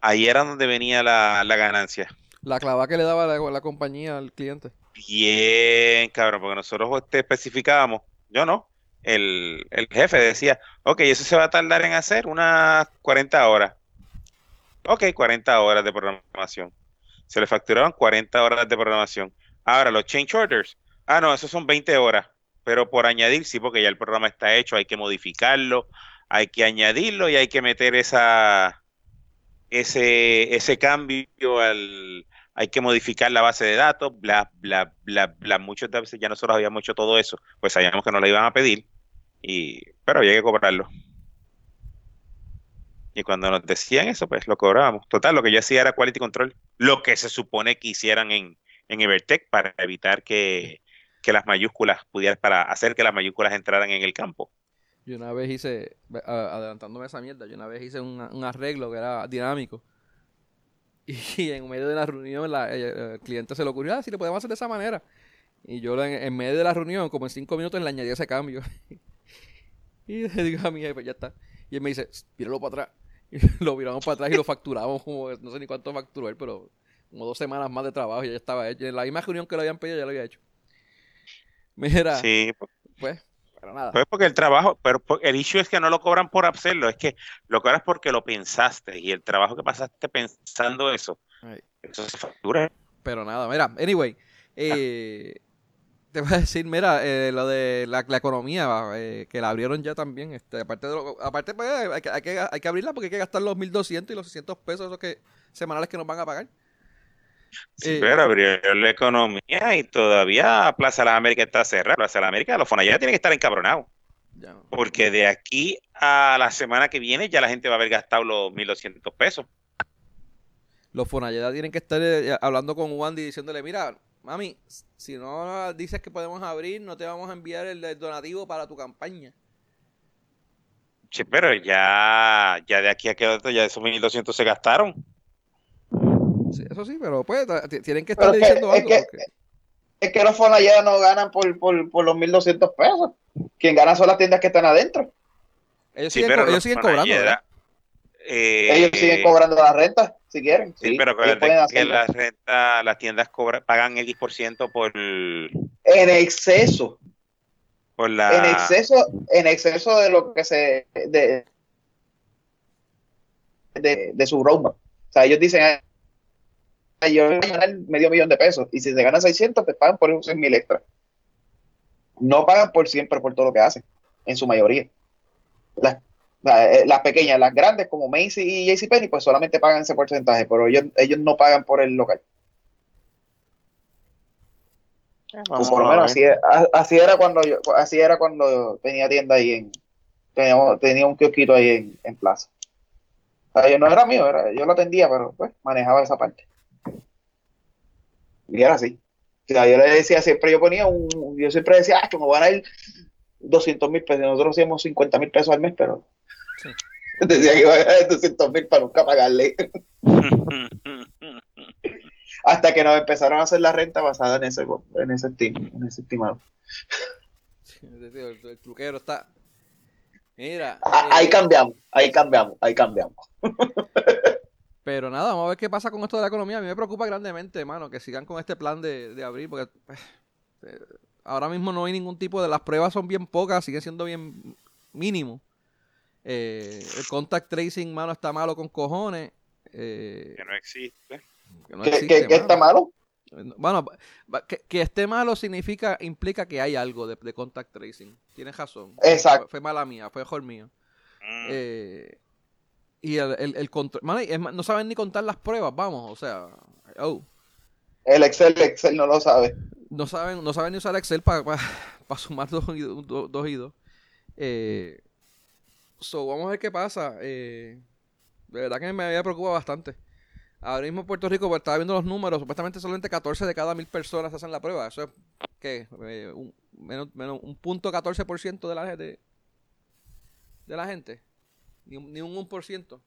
Speaker 3: ahí era donde venía la, ganancia.
Speaker 1: La clava que le daba la, compañía al cliente.
Speaker 3: Bien, cabrón, porque nosotros te especificábamos, yo no, el, jefe decía, ok, eso se va a tardar en hacer unas 40 horas. Ok, 40 horas de programación. Se le facturaban 40 horas de programación. Ahora, los change orders. Ah, no, esos son 20 horas. Pero por añadir, sí, porque ya el programa está hecho, hay que modificarlo, hay que añadirlo y hay que meter esa ese, ese cambio al, hay que modificar la base de datos, bla, bla, bla, bla. Muchas veces ya nosotros habíamos hecho todo eso, pues sabíamos que no lo iban a pedir, y, pero había que cobrarlo. Y cuando nos decían eso, pues lo cobrábamos. Total, lo que yo hacía era quality control, lo que se supone que hicieran en, en Evertech para evitar que, que las mayúsculas pudieran, para hacer que las mayúsculas entraran en el campo.
Speaker 1: Yo una vez hice, adelantándome esa mierda, yo una vez hice un arreglo que era dinámico y en medio de la reunión el, cliente se le ocurrió, ah, si le podemos hacer de esa manera. Y yo en, medio de la reunión, como en cinco minutos, le añadí ese cambio. y le digo a mi jefe, ya está. Y él me dice, míralo para atrás. Y lo miramos para atrás y lo facturamos como, no sé ni cuánto facturó él, pero como dos semanas más de trabajo y ya estaba hecho. En la misma reunión que lo habían pedido ya lo había hecho. Mira.
Speaker 3: Sí,
Speaker 1: pues, pues pero nada.
Speaker 3: Pues porque el trabajo, pero el issue es que no lo cobran por hacerlo, es que lo cobras porque lo pensaste y el trabajo que pasaste pensando eso, eso se factura.
Speaker 1: Pero nada, mira, anyway, eh, te voy a decir, mira, eh, lo de la, economía, eh, que la abrieron ya también, este, aparte de lo, aparte pues, hay, que, hay, que, hay que abrirla porque hay que gastar los 1.200 y los 600 pesos esos que, semanales que nos van a pagar.
Speaker 3: Sí, eh, pero abrió la economía y todavía Plaza de las Américas está cerrada. Plaza de las Américas, los fonalleras tienen que estar encabronados. Porque de aquí a la semana que viene ya la gente va a haber gastado los 1.200 pesos.
Speaker 1: Los fonalleras tienen que estar eh, hablando con Wandy diciéndole, mira, mami, si no dices que podemos abrir, no te vamos a enviar el, donativo para tu campaña.
Speaker 3: Sí, pero ya, ya de aquí a que otro, ya esos 1.200 se gastaron
Speaker 1: eso sí, pero pues tienen que estar diciendo algo.
Speaker 2: Es que los ya no ganan por, por, por los 1.200 pesos. Quien gana son las tiendas que están adentro.
Speaker 1: Ellos siguen, ellos siguen cobrando,
Speaker 2: eh, ellos siguen cobrando la renta, si quieren.
Speaker 3: Sí, pero que la renta, las tiendas cobran, pagan el 10% por...
Speaker 2: En exceso.
Speaker 3: Por la...
Speaker 2: En exceso, en exceso de lo que se... de, de, de su roadmap. O sea, ellos dicen, yo voy a ganar medio millón de pesos y si se gana 600 te pagan por esos mil extra. No pagan por siempre por todo lo que hacen, en su mayoría. Las, eh, las pequeñas, las grandes como Macy y JCPenney pues solamente pagan ese porcentaje, pero ellos, ellos no pagan por el local. Pues por lo menos así, así, era cuando yo, así era cuando tenía tienda ahí en tenía, un kiosquito ahí en, plaza. no era mío, era, yo lo atendía, pero pues manejaba esa parte. Y era así. O sea, yo le decía siempre, yo ponía un, yo siempre decía, ah, que me van a ir 200 mil pesos. Nosotros hacíamos 50 mil pesos al mes, pero decía que iba a ganar 200 mil para nunca pagarle. Hasta que nos empezaron a hacer la renta basada en ese, en ese, en ese estimado.
Speaker 1: el, el truquero está. Mira.
Speaker 2: ahí eh, cambiamos, ahí cambiamos, ahí cambiamos.
Speaker 1: Pero nada, vamos a ver qué pasa con esto de la economía. A mí me preocupa grandemente, hermano, que sigan con este plan de, de abrir, porque pues, eh, ahora mismo no hay ningún tipo de... Las pruebas son bien pocas, siguen siendo bien mínimo. Eh, el contact tracing, mano, está malo con cojones.
Speaker 3: Eh, que no existe.
Speaker 2: Que no existe, ¿Qué, está malo?
Speaker 1: Bueno, que, esté malo significa, implica que hay algo de, contact tracing. Tienes razón.
Speaker 2: Exacto.
Speaker 1: Fue, mala mía, fue mejor mío. Mm. Eh, y el, el, control. no saben ni contar las pruebas, vamos, o sea. Oh.
Speaker 2: El Excel, Excel no lo sabe.
Speaker 1: No saben, no saben ni usar Excel para sumar dos y dos. Eh, so, vamos a ver qué pasa. Eh, de verdad que me había preocupado bastante. Ahora mismo Puerto Rico, pues, estaba viendo los números, supuestamente solamente 14 de cada mil personas hacen la prueba. Eso es, ¿qué? Eh, un, menos, menos, un punto 14% de la, de, de la gente. Ni, ni un 1%.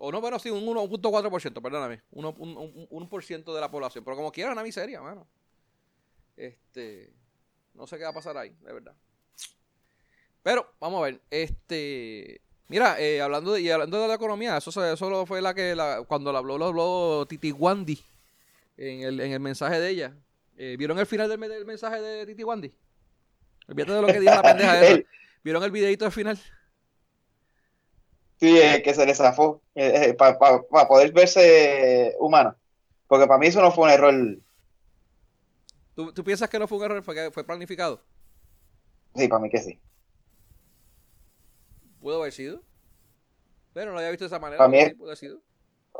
Speaker 1: O no, bueno, sí, un 1.4%, perdóname. Un, un, un, 1% de la población. Pero como quiera, una miseria, mano. Este. No sé qué va a pasar ahí, de verdad. Pero, vamos a ver. Este. Mira, eh, hablando de, y hablando de la economía, eso, eso fue la que la, cuando la habló, lo habló Titi Wandy en el, en el mensaje de ella. Eh, ¿Vieron el final del, del, mensaje de Titi Wandy? Olvídate de lo que dijo la pendeja esa. ¿Vieron el videito del final?
Speaker 2: Sí, que se le zafó eh, para poder verse humana. Porque para mí eso no fue un error.
Speaker 1: ¿Tú, piensas que no fue un error? ¿Fue, fue planificado?
Speaker 2: Sí, para mí que sí.
Speaker 1: ¿Pudo haber sido? Pero no lo había visto de esa manera.
Speaker 2: Para mí, es,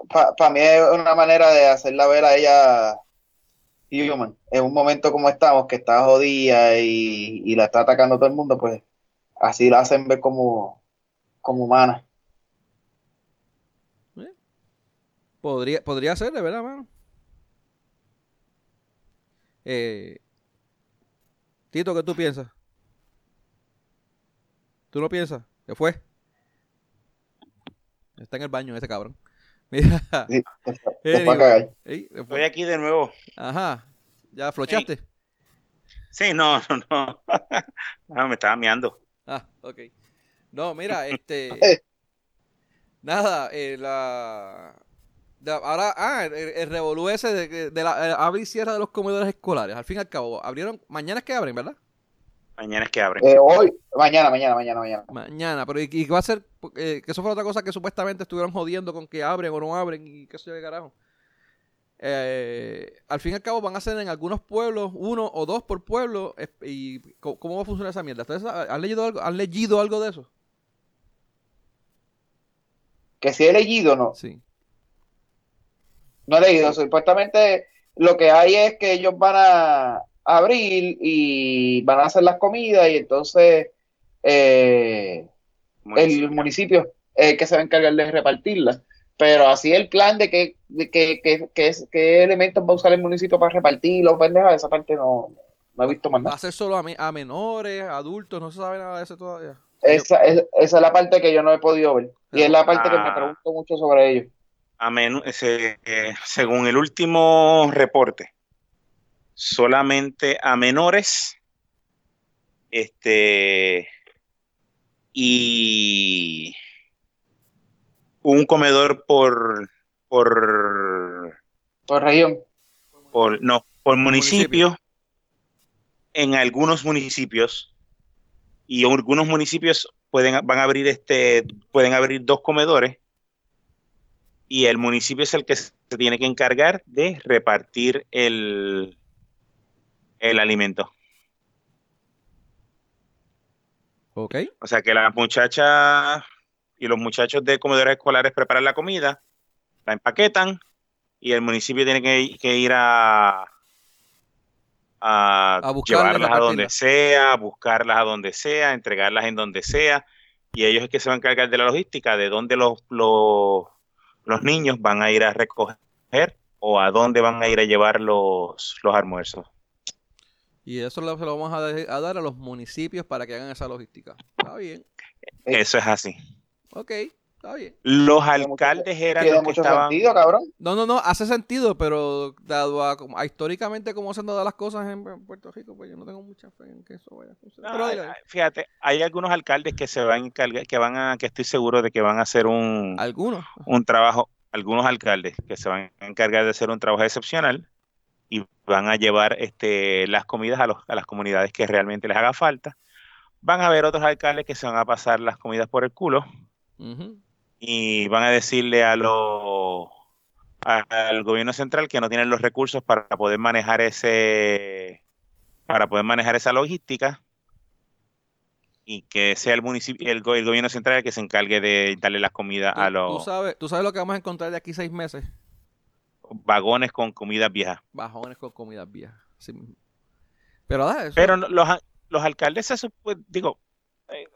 Speaker 2: para, mí es una manera de hacerla ver a ella human. En un momento como estamos, que está jodida y, y la está atacando todo el mundo, pues así la hacen ver como, como humana.
Speaker 1: Podría, podría ser, de verdad, mano. Eh, Tito, ¿qué tú piensas? ¿Tú no piensas? ¿Qué fue? Está en el baño ese cabrón. Mira.
Speaker 3: Estoy aquí de nuevo.
Speaker 1: Ajá. ¿Ya flochaste?
Speaker 3: Sí, no, no, no. no me estaba meando.
Speaker 1: Ah, ok. No, mira, este. nada, eh, la ahora, ah, el, revolú ese de, de la abre y cierra de los comedores escolares. Al fin y al cabo, abrieron, mañana es que abren, ¿verdad?
Speaker 3: Mañana es que abren.
Speaker 2: Eh, hoy, mañana, mañana, mañana, mañana.
Speaker 1: Mañana, pero ¿y, va a ser? Eh, que eso fue otra cosa que supuestamente estuvieron jodiendo con que abren o no abren y qué sé yo de carajo. Eh, al fin y al cabo van a ser en algunos pueblos, uno o dos por pueblo. ¿Y cómo va a funcionar esa mierda? han leído algo, han leído algo de eso?
Speaker 2: Que si he leído, no.
Speaker 1: Sí.
Speaker 2: No he leído. Supuestamente lo que hay es que ellos van a abrir y van a hacer las comidas y entonces eh, el municipio es que se va a encargar de repartirlas. Pero así el plan de qué que, que, elementos va a usar el municipio para repartirlos, pendeja, esa parte no, no he visto más nada.
Speaker 1: ¿Va a ser solo a, menores, adultos? No se sabe nada de eso todavía.
Speaker 2: Esa, es, esa es la parte que yo no he podido ver. Y es la parte que me ah. pregunto mucho sobre ello.
Speaker 3: A eh, según el último reporte, solamente a menores este y un comedor por por
Speaker 2: por región.
Speaker 3: por no por municipio, en algunos municipios y algunos municipios pueden van a abrir este pueden abrir dos comedores y el municipio es el que se tiene que encargar de repartir el el alimento
Speaker 1: Ok.
Speaker 3: O sea que las muchachas y los muchachos de comedores escolares preparan la comida, la empaquetan y el municipio tiene que, ir a, a, llevarlas a donde sea, buscarlas a donde sea, entregarlas en donde sea y ellos es que se van a encargar de la logística, de dónde los, los, los niños van a ir a recoger o a dónde van a ir a llevar los, los almuerzos.
Speaker 1: Y eso se lo vamos a, a, dar a los municipios para que hagan esa logística. Está bien.
Speaker 3: Eso es así.
Speaker 1: Ok, está bien.
Speaker 3: Los alcaldes eran los que estaban... sentido, cabrón.
Speaker 1: No, no, no, hace sentido, pero dado a, históricamente cómo se han dado las cosas en, Puerto Rico, pues yo no tengo mucha fe en que eso vaya a funcionar.
Speaker 3: fíjate, hay algunos alcaldes que se van a encargar, que van a, que estoy seguro de que van a hacer un...
Speaker 1: ¿Algunos?
Speaker 3: Un trabajo, algunos alcaldes que se van a encargar de hacer un trabajo excepcional y van a llevar este, las comidas a, los, a las comunidades que realmente les haga falta. Van a haber otros alcaldes que se van a pasar las comidas por el culo y van a decirle a los al gobierno central que no tienen los recursos para poder manejar ese para poder manejar esa logística y que sea el municipio el, gobierno central el que se encargue de darle las comidas a los
Speaker 1: ¿tú sabes, tú sabes lo que vamos a encontrar de aquí seis meses
Speaker 3: vagones con comidas viejas
Speaker 1: vagones con comidas viejas pero
Speaker 3: pero los, los alcaldes eso digo eh,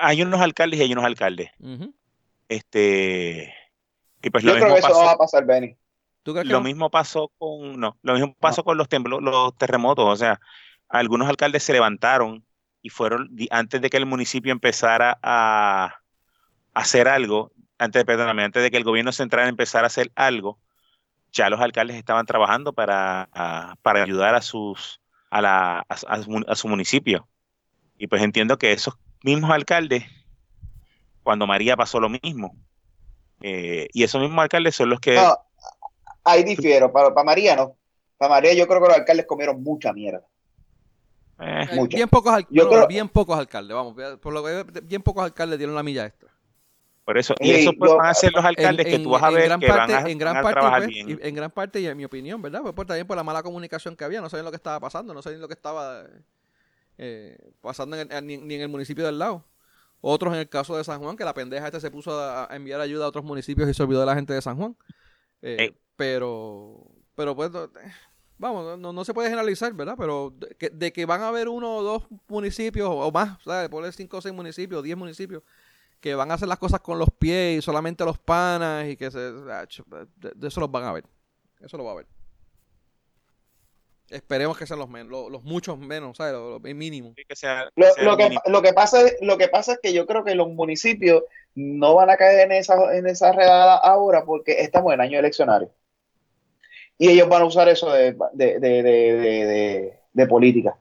Speaker 3: hay unos alcaldes y hay unos alcaldes. Este. Y pues
Speaker 2: Yo
Speaker 3: lo creo
Speaker 2: mismo que eso pasó, no va a pasar, Benny.
Speaker 3: lo mismo pasó con. No, lo mismo pasó con los, los terremotos. O sea, algunos alcaldes se levantaron y fueron, antes de que el municipio empezara a, hacer algo, antes, perdóname, antes de que el gobierno central empezara a hacer algo, ya los alcaldes estaban trabajando para, para ayudar a sus a, la, a, su municipio. Y pues entiendo que esos mismos alcaldes, cuando María pasó lo mismo. Eh, y esos mismos alcaldes son los que...
Speaker 2: ahí difiero, para, para María no. Para María yo creo que los alcaldes comieron mucha mierda.
Speaker 1: Eh, bien, pocos alcaldes, bien pocos alcaldes, vamos, por lo que bien pocos alcaldes dieron la milla extra.
Speaker 3: Por eso, y eso pues, van a ser los alcaldes que tú vas a ver que van a,
Speaker 1: en gran parte, trabajar pues, bien. En gran parte, y en mi opinión, ¿verdad? Pues, también por la mala comunicación que había, no sabían lo que estaba pasando, no sabían lo que estaba eh, pasando ni, en el municipio del lado. Otros en el caso de San Juan, que la pendeja este se puso a, enviar ayuda a otros municipios y se olvidó de la gente de San Juan. Eh, pero, pero pues, vamos, no, se puede generalizar, ¿verdad? Pero de que, van a haber uno o dos municipios o más, ¿sabes? Poner cinco o seis municipios, diez municipios, que van a hacer las cosas con los pies y solamente los panas y que se... de eso los van a ver. Eso lo va a ver. Esperemos que sean los menos, los, muchos menos, ¿sabes? Los, mínimos.
Speaker 2: lo, que, lo, que pasa, lo que pasa es que yo creo que los municipios no van a caer en esa, en esa redada ahora porque estamos en año eleccionario. Y ellos van a usar eso de, de, política.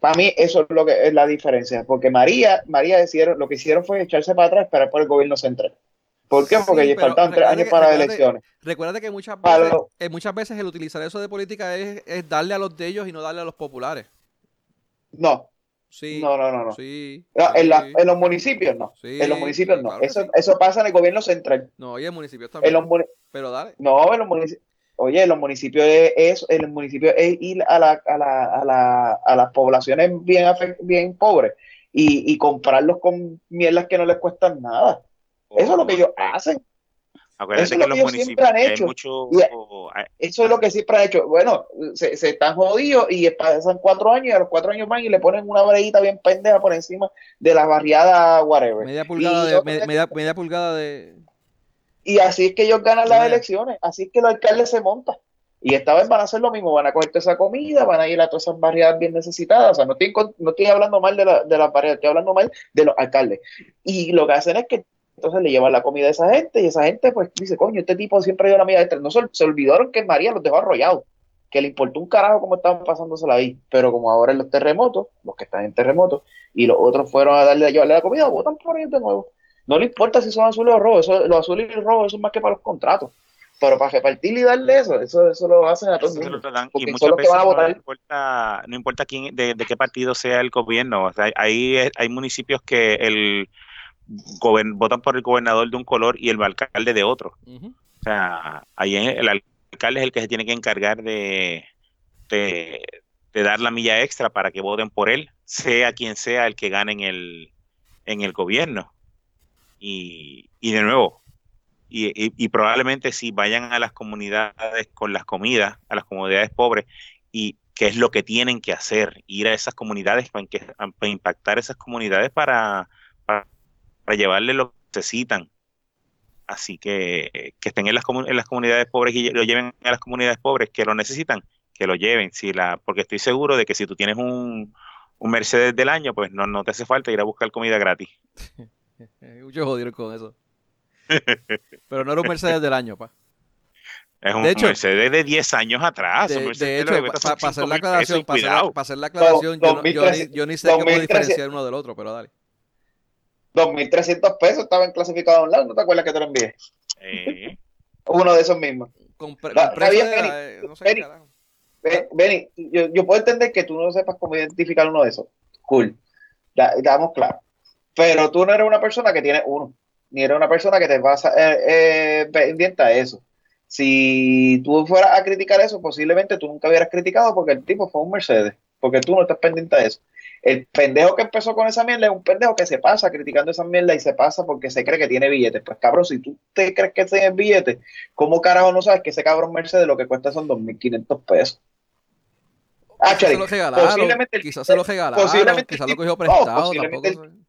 Speaker 2: Para mí eso es lo que es la diferencia, porque María, María decidieron, lo que hicieron fue echarse para atrás para por el gobierno central. ¿Por qué? Porque faltan tres años para las elecciones.
Speaker 1: Recuerda que muchas veces, eh, muchas veces el utilizar eso de política es, es, darle a los de ellos y no darle a los populares.
Speaker 2: No. Sí. No, no, no. no. Sí, en, la, en, los municipios no. en los municipios no. eso, eso pasa en el gobierno central.
Speaker 1: No, y en municipios también.
Speaker 2: En los,
Speaker 1: Pero dale.
Speaker 2: No, en los municipios. Oye, los municipios es, en los municipios es ir a, la, a, la, a, la, a las poblaciones bien, bien pobres y, y comprarlos con mierdas que no les cuestan nada. Eso es lo que ellos hacen. eso es lo que, ellos siempre han hecho. eso es lo que siempre han hecho. Bueno, se, se, están jodidos y pasan cuatro años y a los cuatro años más y le ponen una varita bien pendeja por encima de la barriada whatever.
Speaker 1: Media pulgada, de, media, media, pulgada de...
Speaker 2: Y así es que ellos ganan las elecciones, así es que el alcalde se monta. Y esta vez van a hacer lo mismo, van a coger toda esa comida, van a ir a todas esas barriadas bien necesitadas. O sea, no estoy, no estoy hablando mal de, la, de las barriadas, estoy hablando mal de los alcaldes. Y lo que hacen es que entonces le llevan la comida a esa gente y esa gente pues dice, coño, este tipo siempre dio la mía extra. No se, se, olvidaron que María los dejó arrollados, que le importó un carajo cómo estaban pasándosela ahí. Pero como ahora en los terremotos, los que están en terremotos, y los otros fueron a darle a llevarle la comida, votan por ellos de nuevo. No le importa si son azules o rojos, eso, los azules y los rojos eso es más que para los contratos. Pero para repartir y darle eso, eso, eso lo hacen a todos.
Speaker 3: Y muchas veces no, importa, no importa quién, de, qué partido sea el gobierno. O sea, hay, hay municipios que el votan por el gobernador de un color y el alcalde de otro. O sea, ahí el alcalde es el que se tiene que encargar de, de, dar la milla extra para que voten por él, sea quien sea el que gane en el, en el gobierno. Y, y de nuevo, y, probablemente si vayan a las comunidades con las comidas, a las comunidades pobres, y qué es lo que tienen que hacer, ir a esas comunidades para, impactar esas comunidades para, para llevarle lo que necesitan. Así que que estén en las, en las comunidades pobres y lo lleven a las comunidades pobres que lo necesitan, que lo lleven. Si la, porque estoy seguro de que si tú tienes un, Mercedes del año, pues no te hace falta ir a buscar comida gratis.
Speaker 1: Mucho joder con eso. Pero no era un Mercedes del año, pa.
Speaker 3: Es un Mercedes de 10 años atrás.
Speaker 1: De, hecho, para hacer la aclaración, para hacer, la aclaración, yo, yo, ni, yo, ni, sé cómo diferenciar uno del otro, pero dale.
Speaker 2: 2.300 pesos estaban clasificados online, ¿no te acuerdas que te lo envié? Uno de esos mismos. Benny, yo, puedo entender que tú no sepas cómo identificar uno de esos. Cool. Estamos claros. Pero tú no eres una persona que tiene uno. Ni eres una persona que te vas a, eh, eh, pendiente a eso. Si tú fueras a criticar eso, posiblemente tú nunca hubieras criticado porque el tipo fue un Mercedes. Porque tú no estás pendiente a eso. El pendejo que empezó con esa mierda es un pendejo que se pasa criticando esa mierda y se pasa porque se cree que tiene billetes. Pues cabrón, si tú te crees que tiene billetes, ¿cómo carajo no sabes que ese cabrón Mercedes lo que cuesta son 2.500 pesos?
Speaker 1: Ah, quizás se lo regalaron, posiblemente, quizás se lo regalaron, posiblemente quizás lo cogió prestado, posiblemente,
Speaker 2: el,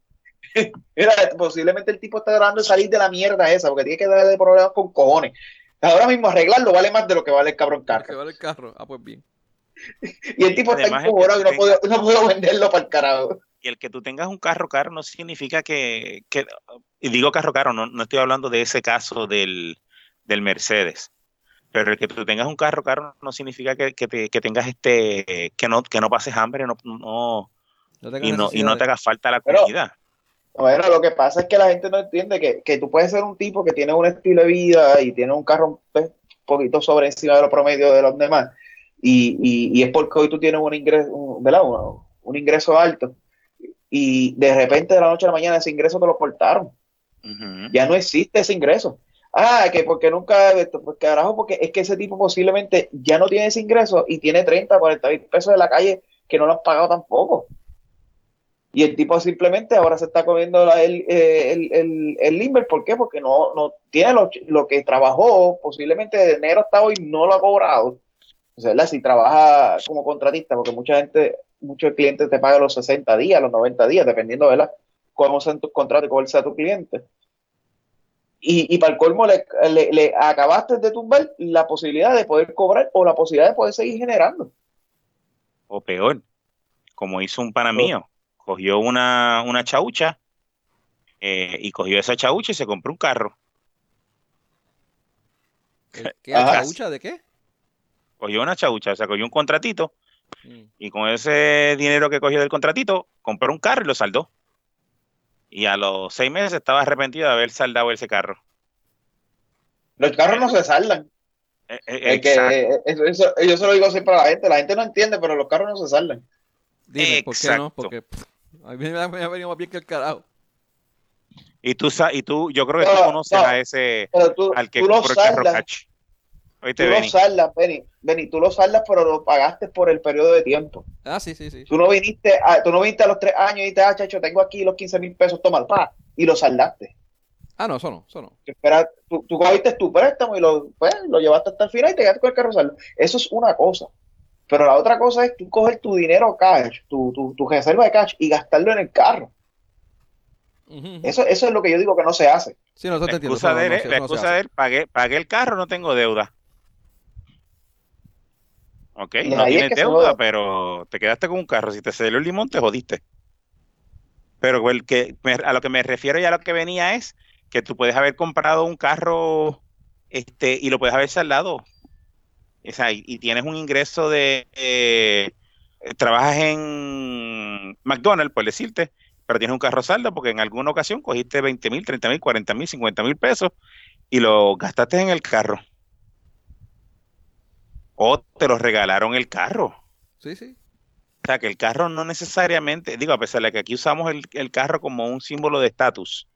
Speaker 2: mira, posiblemente el tipo está tratando de salir de la mierda esa, porque tiene que darle problemas con cojones. Ahora mismo arreglarlo vale más de lo que vale el cabrón carro.
Speaker 1: Que vale el carro, ah, pues bien.
Speaker 2: y el tipo está incobrado y no puedo, no puedo venderlo para el carajo.
Speaker 3: Y el que tú tengas un carro caro no significa que, que y digo carro caro, no, no estoy hablando de ese caso del, del Mercedes. Pero el que tú tengas un carro caro no significa que, que, te, que tengas este, que no, que no pases hambre, no, no, y, no y no te haga falta la comida.
Speaker 2: Bueno, lo que pasa es que la gente no entiende que, que, tú puedes ser un tipo que tiene un estilo de vida y tiene un carro un poquito sobre encima de lo promedio de los demás y, y, es porque hoy tú tienes un ingreso, un, Un, ingreso alto y de repente de la noche a la mañana ese ingreso te lo cortaron. Ya no existe ese ingreso. Ah, que porque nunca, pues carajo, porque es que ese tipo posiblemente ya no tiene ese ingreso y tiene 30, 40 mil pesos de la calle que no lo han pagado tampoco. Y el tipo simplemente ahora se está comiendo el, el, el, el, limber. ¿Por qué? Porque no, no tiene lo, lo, que trabajó, posiblemente de enero hasta hoy no lo ha cobrado. ¿verdad? Si trabaja como contratista, porque mucha gente, muchos clientes te pagan los 60 días, los 90 días, dependiendo, de Cómo sean tus contratos y cuál sea tu cliente. Y, y para el colmo le, le, acabaste de tumbar la posibilidad de poder cobrar o la posibilidad de poder seguir generando.
Speaker 3: O peor, como hizo un pana mío, cogió una, una chaucha eh, y cogió esa chaucha y se compró un carro.
Speaker 1: ¿Qué chaucha de qué?
Speaker 3: cogió una chaucha, o sea, cogió un contratito mm. y con ese dinero que cogió del contratito compró un carro y lo saldó. Y a los seis meses estaba arrepentido de haber saldado ese carro.
Speaker 2: Los carros no se saldan. Eh, eh, que, eso, yo se lo digo siempre a la gente. La gente no entiende, pero los carros no se saldan.
Speaker 1: Dime, ¿por qué no? Porque a mí me ha, venido más bien que el carajo.
Speaker 3: Y tú, y tú, yo creo que tú conoces a ese, al que compró el carro catch.
Speaker 2: tú lo saldas, Benny, Benny, tú lo saldas, pero lo pagaste por el periodo de tiempo.
Speaker 1: Ah, sí, sí, sí.
Speaker 2: Tú no viniste a, tú no viniste a los tres años y dijiste, ah, chacho, tengo aquí los 15 mil pesos, toma, pa, y lo saldaste.
Speaker 1: Ah, no, eso no, eso no.
Speaker 2: Espera, tú, tú cogiste tu préstamo y lo, pues, lo llevaste hasta el final y te quedaste con el carro saldo. Eso es una cosa. Pero la otra cosa es tú coger tu dinero cash, tu, tu, tu reserva de cash y gastarlo en el carro. Eso, eso es lo que yo digo que no se hace.
Speaker 3: Sí, no, te la excusa de él, la excusa de él, pagué, pagué el carro, no tengo deuda. Ok, no tienes deuda, pero te quedaste con un carro. Si te cedió el limón, te jodiste. Pero el que a lo que me refiero y a lo que venía es que tú puedes haber comprado un carro este y lo puedes haber saldado. O sea, y, tienes un ingreso de... Eh, trabajas en McDonald's, por decirte, pero tienes un carro saldo porque en alguna ocasión cogiste 20 mil, 30 mil, 40 mil, 50 mil pesos y lo gastaste en el carro. O te lo regalaron el carro.
Speaker 1: Sí, sí.
Speaker 3: O sea, que el carro no necesariamente, digo, a pesar de que aquí usamos el carro como un símbolo de estatus,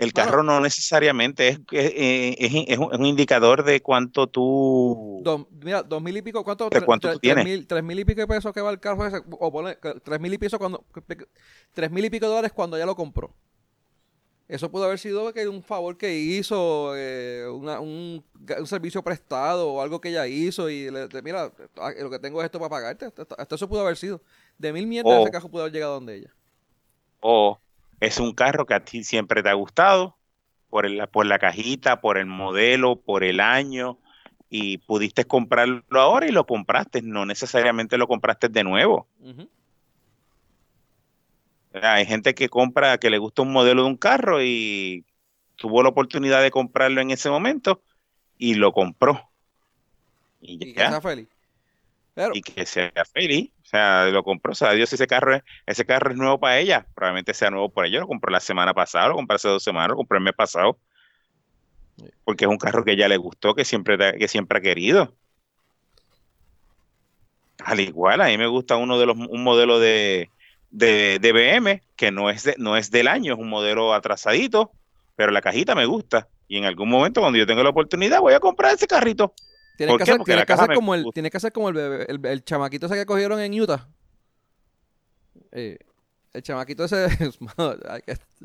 Speaker 3: el carro no necesariamente es, es, es, un, indicador de cuánto tú.
Speaker 1: mira, dos mil y pico, ¿cuánto? De
Speaker 3: cuánto tú tienes.
Speaker 1: tres mil y pico de pesos que va el carro ese, o pone tres mil y pico cuando. Tres mil y pico de dólares cuando ya lo compró. Eso pudo haber sido que un favor que hizo, eh, una, un, un, servicio prestado o algo que ella hizo y le, mira, ah, lo que tengo es esto para pagarte. Hasta, eso pudo haber sido. De mil mierdas ese carro pudo haber llegado donde ella.
Speaker 3: O es un carro que a ti siempre te ha gustado por, el, por la cajita, por el modelo, por el año y pudiste comprarlo ahora y lo compraste, no necesariamente lo compraste de nuevo. Hay gente que compra, que le gusta un modelo de un carro y tuvo la oportunidad de comprarlo en ese momento y lo compró.
Speaker 1: Y, ya. feliz.
Speaker 3: Y que sea feliz. O sea, lo compró, o sea, Dios, ese carro es, ese carro es nuevo para ella, probablemente sea nuevo para ella, lo compró la semana pasada, lo compró hace dos semanas, lo compró el mes pasado, porque es un carro que ella le gustó, que siempre, que siempre ha querido. Al igual, a mí me gusta uno de los, un modelo de, de, de BM, que no es, no es del año, es un modelo atrasadito, pero la cajita me gusta. Y en algún momento, cuando yo tenga la oportunidad, voy a comprar ese carrito.
Speaker 1: Tiene que, hacer, tiene que hacer como el, tiene que hacer como el, el, chamaquito ese que cogieron en Utah. Eh, el chamaquito ese,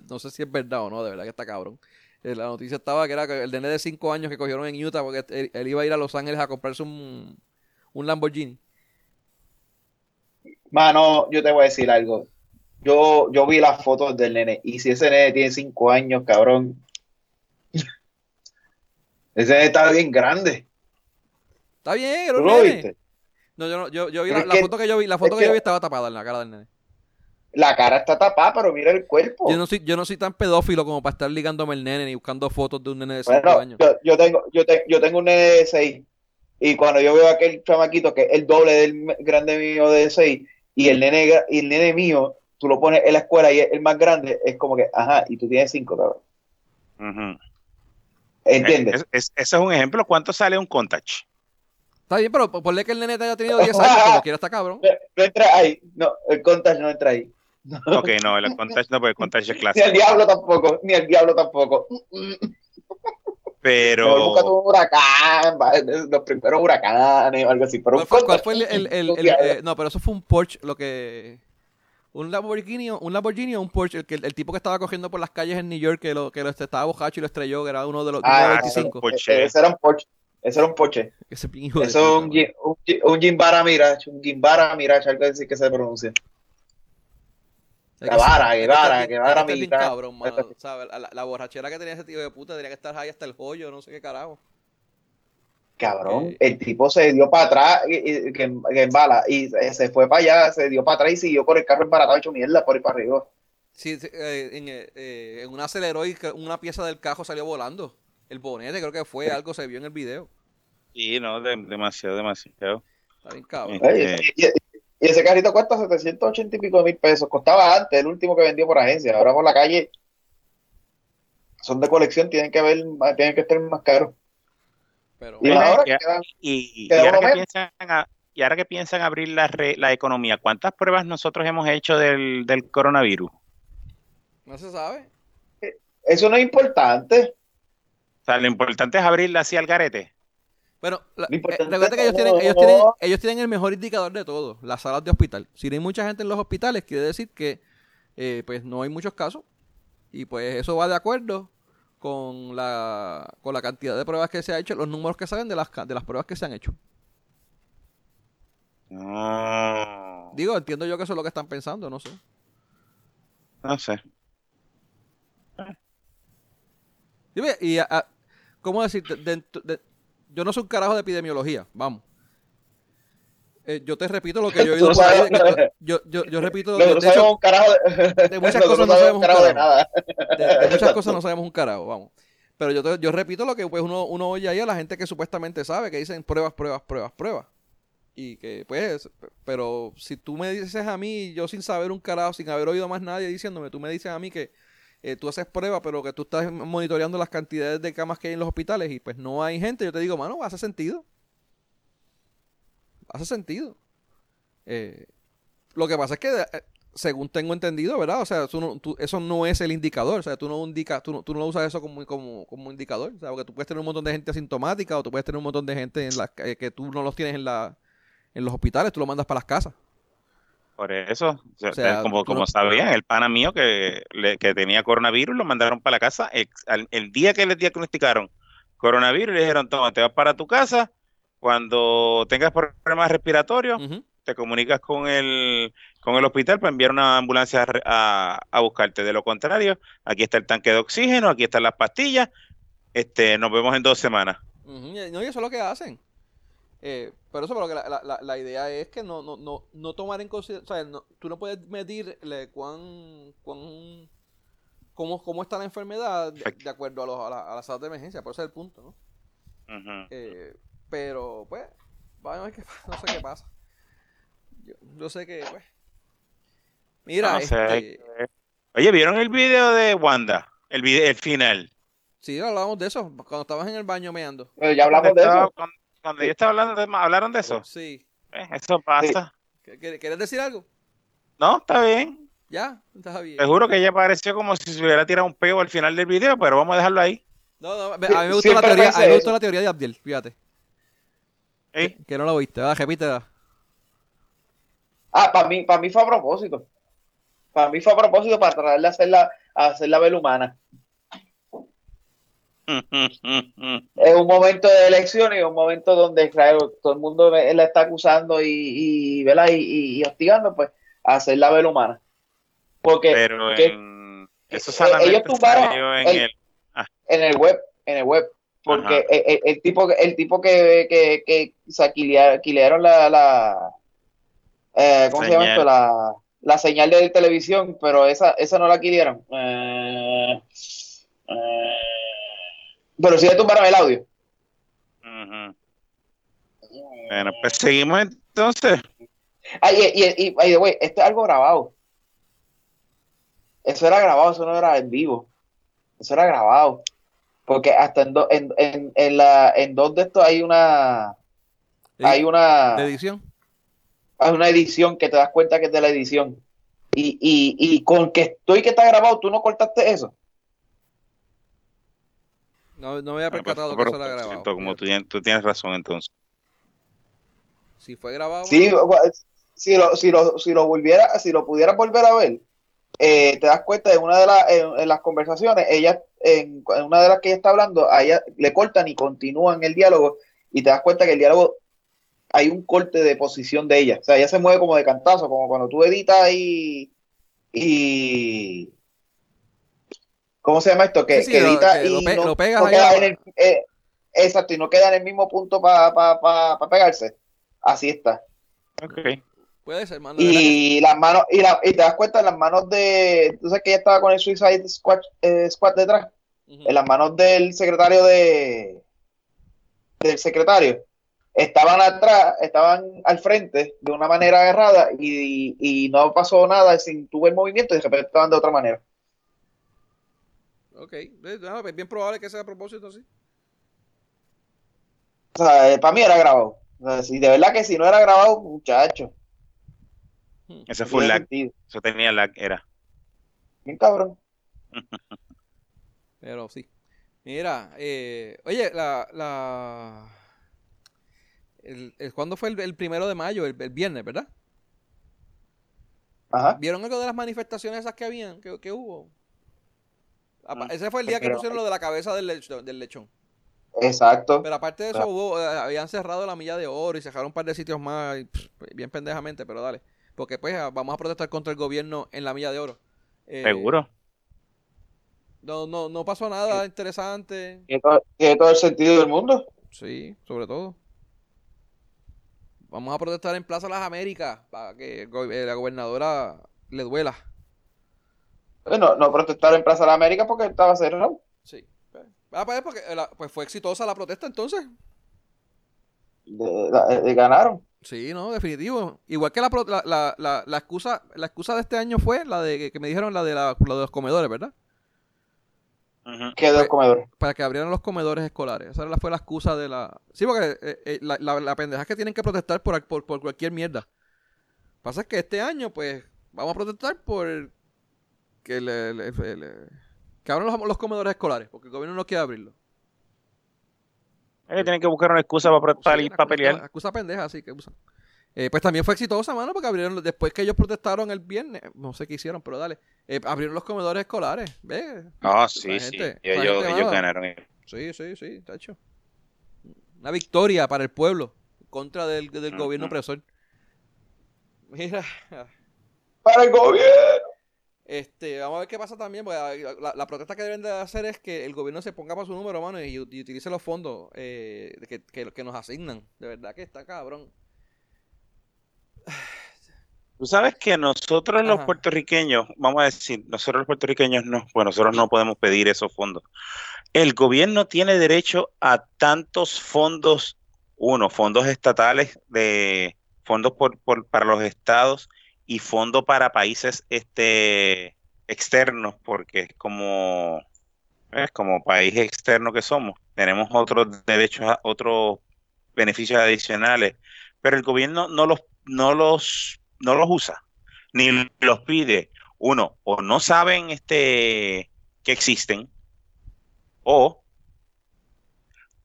Speaker 1: no sé si es verdad o no, de verdad que está cabrón. Eh, la noticia estaba que era el nene de 5 años que cogieron en Utah porque él, iba a ir a Los Ángeles a comprarse un, un Lamborghini.
Speaker 2: Mano, yo te voy a decir algo. Yo, yo vi las fotos del nene y si ese nene tiene 5 años, cabrón, ese nene está bien grande.
Speaker 1: Está bien, ¿Tú lo viste? No, yo, no, yo, yo vi la, foto que yo vi, la foto que, yo vi estaba tapada en la cara del nene.
Speaker 2: La cara está tapada, pero mira el cuerpo.
Speaker 1: Yo no soy, yo no soy tan pedófilo como para estar ligándome el nene ni buscando fotos de un nene de 5 años.
Speaker 2: Yo, yo, tengo, yo, yo tengo un nene de 6 y cuando yo veo a aquel chamaquito que es el doble del grande mío de 6 y el nene y el nene mío, tú lo pones en la escuela y es el más grande, es como que, ajá, y tú tienes 5, cabrón. ¿Entiendes?
Speaker 3: ese es un ejemplo. ¿Cuánto sale un contact?
Speaker 1: Está bien, pero ponle que el nene te haya tenido 10 años, como quiera está cabrón.
Speaker 2: No, entra ahí, no, el contact no entra ahí.
Speaker 3: Ok, no, el contact no, porque el contact es clásico.
Speaker 2: Ni el diablo tampoco, ni el diablo tampoco.
Speaker 3: Pero.
Speaker 2: un huracán, los primeros huracanes o algo así. Pero
Speaker 1: ¿Cuál, fue, el. el, eh, no, pero eso fue un Porsche, lo que. Un Lamborghini, un Lamborghini o un Porsche, el, el, tipo que estaba cogiendo por las calles en New York, que, lo, que lo, estaba bojacho y lo estrelló, que era uno de los, ah, 25.
Speaker 2: Ese era un Porsche. Ese era un Porsche. Ese Eso es un, un, un Gimbara Mirage, un Gimbara Mirage, algo así que se pronuncia. La vara, que vara, que vara
Speaker 1: Mirage. cabrón, mano, ¿sabes? La, la, borrachera que tenía ese tío de puta tenía que estar ahí hasta el joyo, no sé qué carajo.
Speaker 2: Cabrón, eh, el tipo se dio para atrás que, que, en bala y se fue para allá, se dio para atrás y siguió por el carro embaratado hecho mierda por ahí para arriba.
Speaker 1: Sí, eh, en, eh, en un aceleró y una pieza del cajo salió volando. El bonete creo que fue, algo se vio en el video.
Speaker 3: Sí, no, demasiado, demasiado.
Speaker 1: Está bien cabrón.
Speaker 2: Este, y, ese carrito cuesta 780 y pico mil pesos. Costaba antes, el último que vendió por agencia. Ahora por la calle son de colección, tienen que haber, tienen que estar más caros.
Speaker 3: y, ahora, que piensan abrir la, la economía, ¿cuántas pruebas nosotros hemos hecho del, del coronavirus?
Speaker 1: No se sabe.
Speaker 2: Eso no es importante.
Speaker 3: O sea, lo importante es abrirla así al garete.
Speaker 1: Bueno, eh, recuerda que ellos tienen, ellos, tienen, ellos tienen el mejor indicador de todo, las salas de hospital. Si no hay mucha gente en los hospitales, quiere decir que eh, pues no hay muchos casos. Y pues eso va de acuerdo con la, con la cantidad de pruebas que se ha hecho, los números que salen de las, de las pruebas que se han hecho.
Speaker 3: No.
Speaker 1: Digo, entiendo yo que eso es lo que están pensando, no sé.
Speaker 3: No sé.
Speaker 1: Y, ¿cómo decir? Yo no soy un carajo de epidemiología, vamos. Eh, yo te repito lo que yo he oído por ahí. yo, yo, yo, repito.
Speaker 2: de, hecho, un carajo
Speaker 1: de, muchas cosas no sabemos un carajo. De, nada. de, muchas cosas no sabemos un carajo, vamos. Pero yo, yo repito lo que pues uno, uno oye ahí a la gente que supuestamente sabe, que dicen pruebas, pruebas, pruebas, pruebas. Y que pues, pero si tú me dices a mí, yo sin saber un carajo, sin haber oído más nadie diciéndome, tú me dices a mí que eh, tú haces pruebas, pero que tú estás monitoreando las cantidades de camas que hay en los hospitales y pues no hay gente, yo te digo, mano, hace sentido. Hace sentido. Eh, lo que pasa es que, eh, según tengo entendido, ¿verdad? O sea, eso no es el indicador. O sea, tú no, indica, tú, no, usas eso como, como, indicador. O sea, porque tú puedes tener un montón de gente asintomática o tú puedes tener un montón de gente en que tú no los tienes en, la, en los hospitales, tú lo mandas para las casas.
Speaker 3: Por eso, como, como sabían, el pana mío que, que tenía coronavirus lo mandaron para la casa. El, día que le diagnosticaron coronavirus, le dijeron: Toma, te vas para tu casa. Cuando tengas problemas respiratorios, te comunicas con el, con el hospital para enviar una ambulancia a, a, buscarte. De lo contrario, aquí está el tanque de oxígeno, aquí están las pastillas. Este, nos vemos en dos semanas.
Speaker 1: No, y eso es lo que hacen. Eh, pero eso, pero que la, la, la, idea es que no, no, no, no tomar en consideración, o sea, tú no puedes medirle cuán, cuán cómo, cómo está la enfermedad de, acuerdo a, los, a, la, a salas de emergencia, por ese es el punto, ¿no? eh, pero, pues, vamos a ver qué no sé qué pasa. Yo, yo sé que, pues. Mira, este...
Speaker 3: Oye, ¿vieron el video de Wanda? El, video, el final.
Speaker 1: Sí, hablamos de eso, cuando estabas en el baño meando.
Speaker 2: Pero ya hablamos de eso.
Speaker 3: Cuando yo estaba hablando, de, ¿hablaron de eso?
Speaker 1: Sí.
Speaker 3: Eh, eso pasa.
Speaker 1: ¿Quieres decir algo?
Speaker 3: No, está bien.
Speaker 1: Ya, está bien.
Speaker 3: Te juro que ella pareció como si se hubiera tirado un peo al final del video, pero vamos a dejarlo ahí.
Speaker 1: No, no, a mí me gustó, la teoría, a mí me gustó la teoría de Abdiel, fíjate. ¿Eh? Que, no lo viste, ¿verdad? Repítela.
Speaker 2: Ah, para mí, para mí fue a propósito. Para mí fue a propósito para tratarle a hacer la, a hacer la vela humana. Es un momento de elección y un momento donde todo el mundo la está acusando y, y, y, y, hostigando, pues, a hacer la vela humana. Porque
Speaker 3: Pero en, eso ellos tumbaron en, el,
Speaker 2: ah. en el web, en el web. Porque el, tipo, el tipo que, que, que la, la eh, ¿cómo se llama esto? La, la señal de televisión, pero esa, esa no la quilieron. Eh, eh, pero si le tumbaron el audio.
Speaker 3: Bueno, pues seguimos entonces.
Speaker 2: Ay, y, y, y, esto es algo grabado. Eso era grabado, eso no era en vivo. Eso era grabado. Porque hasta en, en, en, en, la, en dos de estos hay una. Hay una.
Speaker 1: edición?
Speaker 2: Hay una edición que te das cuenta que es de la edición. Y, y, y con que estoy que está grabado, tú no cortaste eso.
Speaker 1: No, no me había percatado que eso era grabado.
Speaker 3: Como tú, tú, tienes razón entonces.
Speaker 1: Si fue grabado.
Speaker 2: Sí, si lo, si lo, si lo volviera, si lo pudiera volver a ver, eh, te das cuenta de una de las en, las conversaciones, ella, en, una de las que ella está hablando, a ella le cortan y continúan el diálogo, y te das cuenta que el diálogo hay un corte de posición de ella. O sea, ella se mueve como de cantazo, como cuando tú editas y, y ¿Cómo se llama esto? Que, edita y
Speaker 1: lo, pegas queda
Speaker 2: en el, eh, exacto, y no queda en el mismo punto para pa, pegarse. Así está.
Speaker 3: Ok.
Speaker 1: Puede ser, mano.
Speaker 2: Y las manos, y, la, y, te das cuenta en las manos de. Tú sabes que ella estaba con el Suicide Squad, eh, detrás. En las manos del secretario de. Del secretario. Estaban atrás, estaban al frente de una manera agarrada y, y no pasó nada sin tuve el movimiento y de repente estaban de otra manera.
Speaker 1: Ok, es bien probable que sea a propósito, sí.
Speaker 2: O sea, eh, para mí era grabado. O sea, si de verdad que si no era grabado, muchacho.
Speaker 3: Ese fue un lag. Eso tenía lag, era.
Speaker 2: Bien cabrón.
Speaker 1: Pero sí. Mira, eh, oye, la, la el, ¿cuándo fue el, primero de mayo? El, viernes, ¿verdad? Ajá. ¿Vieron algo de las manifestaciones esas que habían, que, hubo? Mm. Ese fue el día que pusieron lo de la cabeza del, del lechón.
Speaker 2: Exacto.
Speaker 1: Pero aparte de eso, hubo, eh, habían cerrado la milla de oro y cerraron un par de sitios más, bien pendejamente, pero dale. Porque pues vamos a protestar contra el gobierno en la milla de oro.
Speaker 3: Eh, Seguro.
Speaker 1: No, no, no pasó nada interesante.
Speaker 2: Tiene todo, el sentido del mundo.
Speaker 1: Sí, sobre todo. Vamos a protestar en Plaza Las Américas para que eh, la gobernadora le duela.
Speaker 2: Bueno, no protestar en Plaza Las Américas porque estaba cerrado.
Speaker 1: Sí. Ah, pues, porque, pues fue exitosa la protesta entonces.
Speaker 2: De, ganaron.
Speaker 1: Sí, no, definitivo. Igual que la, la, la, la, excusa la excusa de este año fue la de que me dijeron la de, la, de los comedores, ¿verdad?
Speaker 2: ¿Qué de los pues, comedores?
Speaker 1: Para que abrieran los comedores escolares. Esa fue la excusa de la... Sí, porque eh, eh, la, la, pendeja es que tienen que protestar por, por, por cualquier mierda. Pasa es que este año, pues, vamos a protestar por que le, que abran los, los, comedores escolares, porque el gobierno no quiere abrirlo.
Speaker 3: Tienen que buscar una excusa para, para, para pelear.
Speaker 1: Excusa pendeja, así que usan. Eh, pues también fue exitosa, mano, porque abrieron, después que ellos protestaron el viernes, no sé qué hicieron, pero dale, eh, abrieron los comedores escolares, ¿ves?
Speaker 3: Ah, sí, sí, ellos, ganaron.
Speaker 1: Sí, sí, sí, hecho. Una victoria para el pueblo, contra del, gobierno opresor. Mira.
Speaker 2: ¡Para el gobierno!
Speaker 1: Este, vamos a ver qué pasa también, porque la, protesta que deben de hacer es que el gobierno se ponga para su número, mano, y, utilice los fondos eh, que, que, que nos asignan. De verdad que está cabrón.
Speaker 3: Tú sabes que nosotros los puertorriqueños, vamos a decir, nosotros los puertorriqueños no, pues nosotros no podemos pedir esos fondos. El gobierno tiene derecho a tantos fondos, uno, fondos estatales de fondos por, para los estados y fondos para países este externos, porque es como es como país externo que somos, tenemos otros derechos, otros beneficios adicionales, pero el gobierno no los no los, no los usa, ni los pide. Uno, o no saben este, que existen, o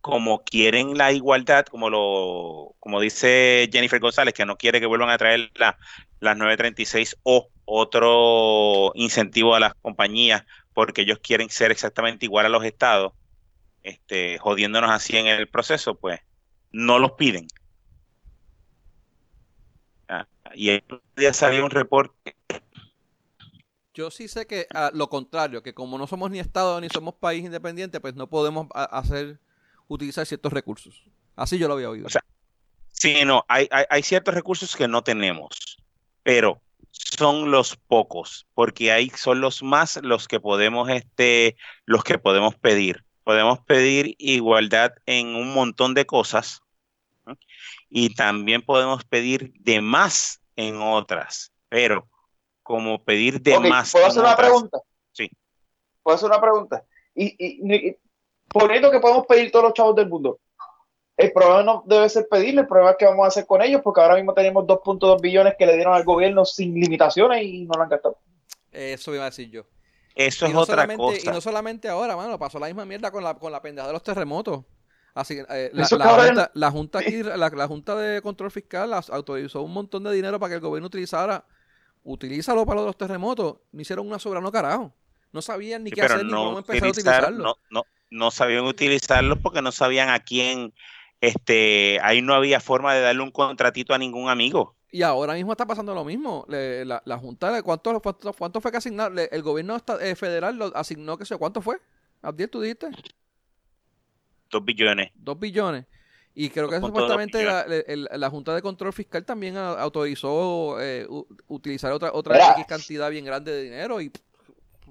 Speaker 3: como quieren la igualdad, como lo como dice Jennifer González, que no quiere que vuelvan a traer la, las 936 o otro incentivo a las compañías porque ellos quieren ser exactamente igual a los estados, este, jodiéndonos así en el proceso, pues no los piden y el día salió un reporte.
Speaker 1: Yo sí sé que a lo contrario, que como no somos ni Estado ni somos país independiente, pues no podemos hacer utilizar ciertos recursos. Así yo lo había oído. O sea,
Speaker 3: sí, no, hay, hay, ciertos recursos que no tenemos, pero son los pocos, porque ahí son los más los que podemos, este, los que podemos pedir. Podemos pedir igualdad en un montón de cosas y también podemos pedir de más en otras, pero como pedir de más.
Speaker 2: ¿Puedo hacer una pregunta?
Speaker 3: Sí.
Speaker 2: ¿Puedo hacer una pregunta? Y, y, poniendo que podemos pedir todos los chavos del mundo, el problema no debe ser pedirle, el problema es que vamos a hacer con ellos, porque ahora mismo tenemos 2.2 billones que le dieron al gobierno sin limitaciones y no lo han gastado.
Speaker 1: Eso iba a decir yo.
Speaker 3: Eso es otra cosa.
Speaker 1: Y no solamente ahora, mano, pasó la misma mierda con la, con la pendeja de los terremotos. Así eh, la, junta, la, junta aquí, la, Junta de Control Fiscal autorizó un montón de dinero para que el gobierno utilizara. Utilízalo para los terremotos. No hicieron una sobrano carajo. No sabían ni qué hacer ni cómo empezar a utilizarlo.
Speaker 3: No, no, no sabían utilizarlo porque no sabían a quién. Este, ahí no había forma de darle un contratito a ningún amigo.
Speaker 1: Y ahora mismo está pasando lo mismo. la, la, Junta, ¿cuánto, cuánto, cuánto fue que asignar? el gobierno eh, federal lo asignó, qué sé, ¿cuánto fue? Abdiel, tú dijiste.
Speaker 3: Dos billones.
Speaker 1: Dos billones. Y creo que supuestamente la, Junta de Control Fiscal también autorizó eh, utilizar otra otra X cantidad bien grande de dinero y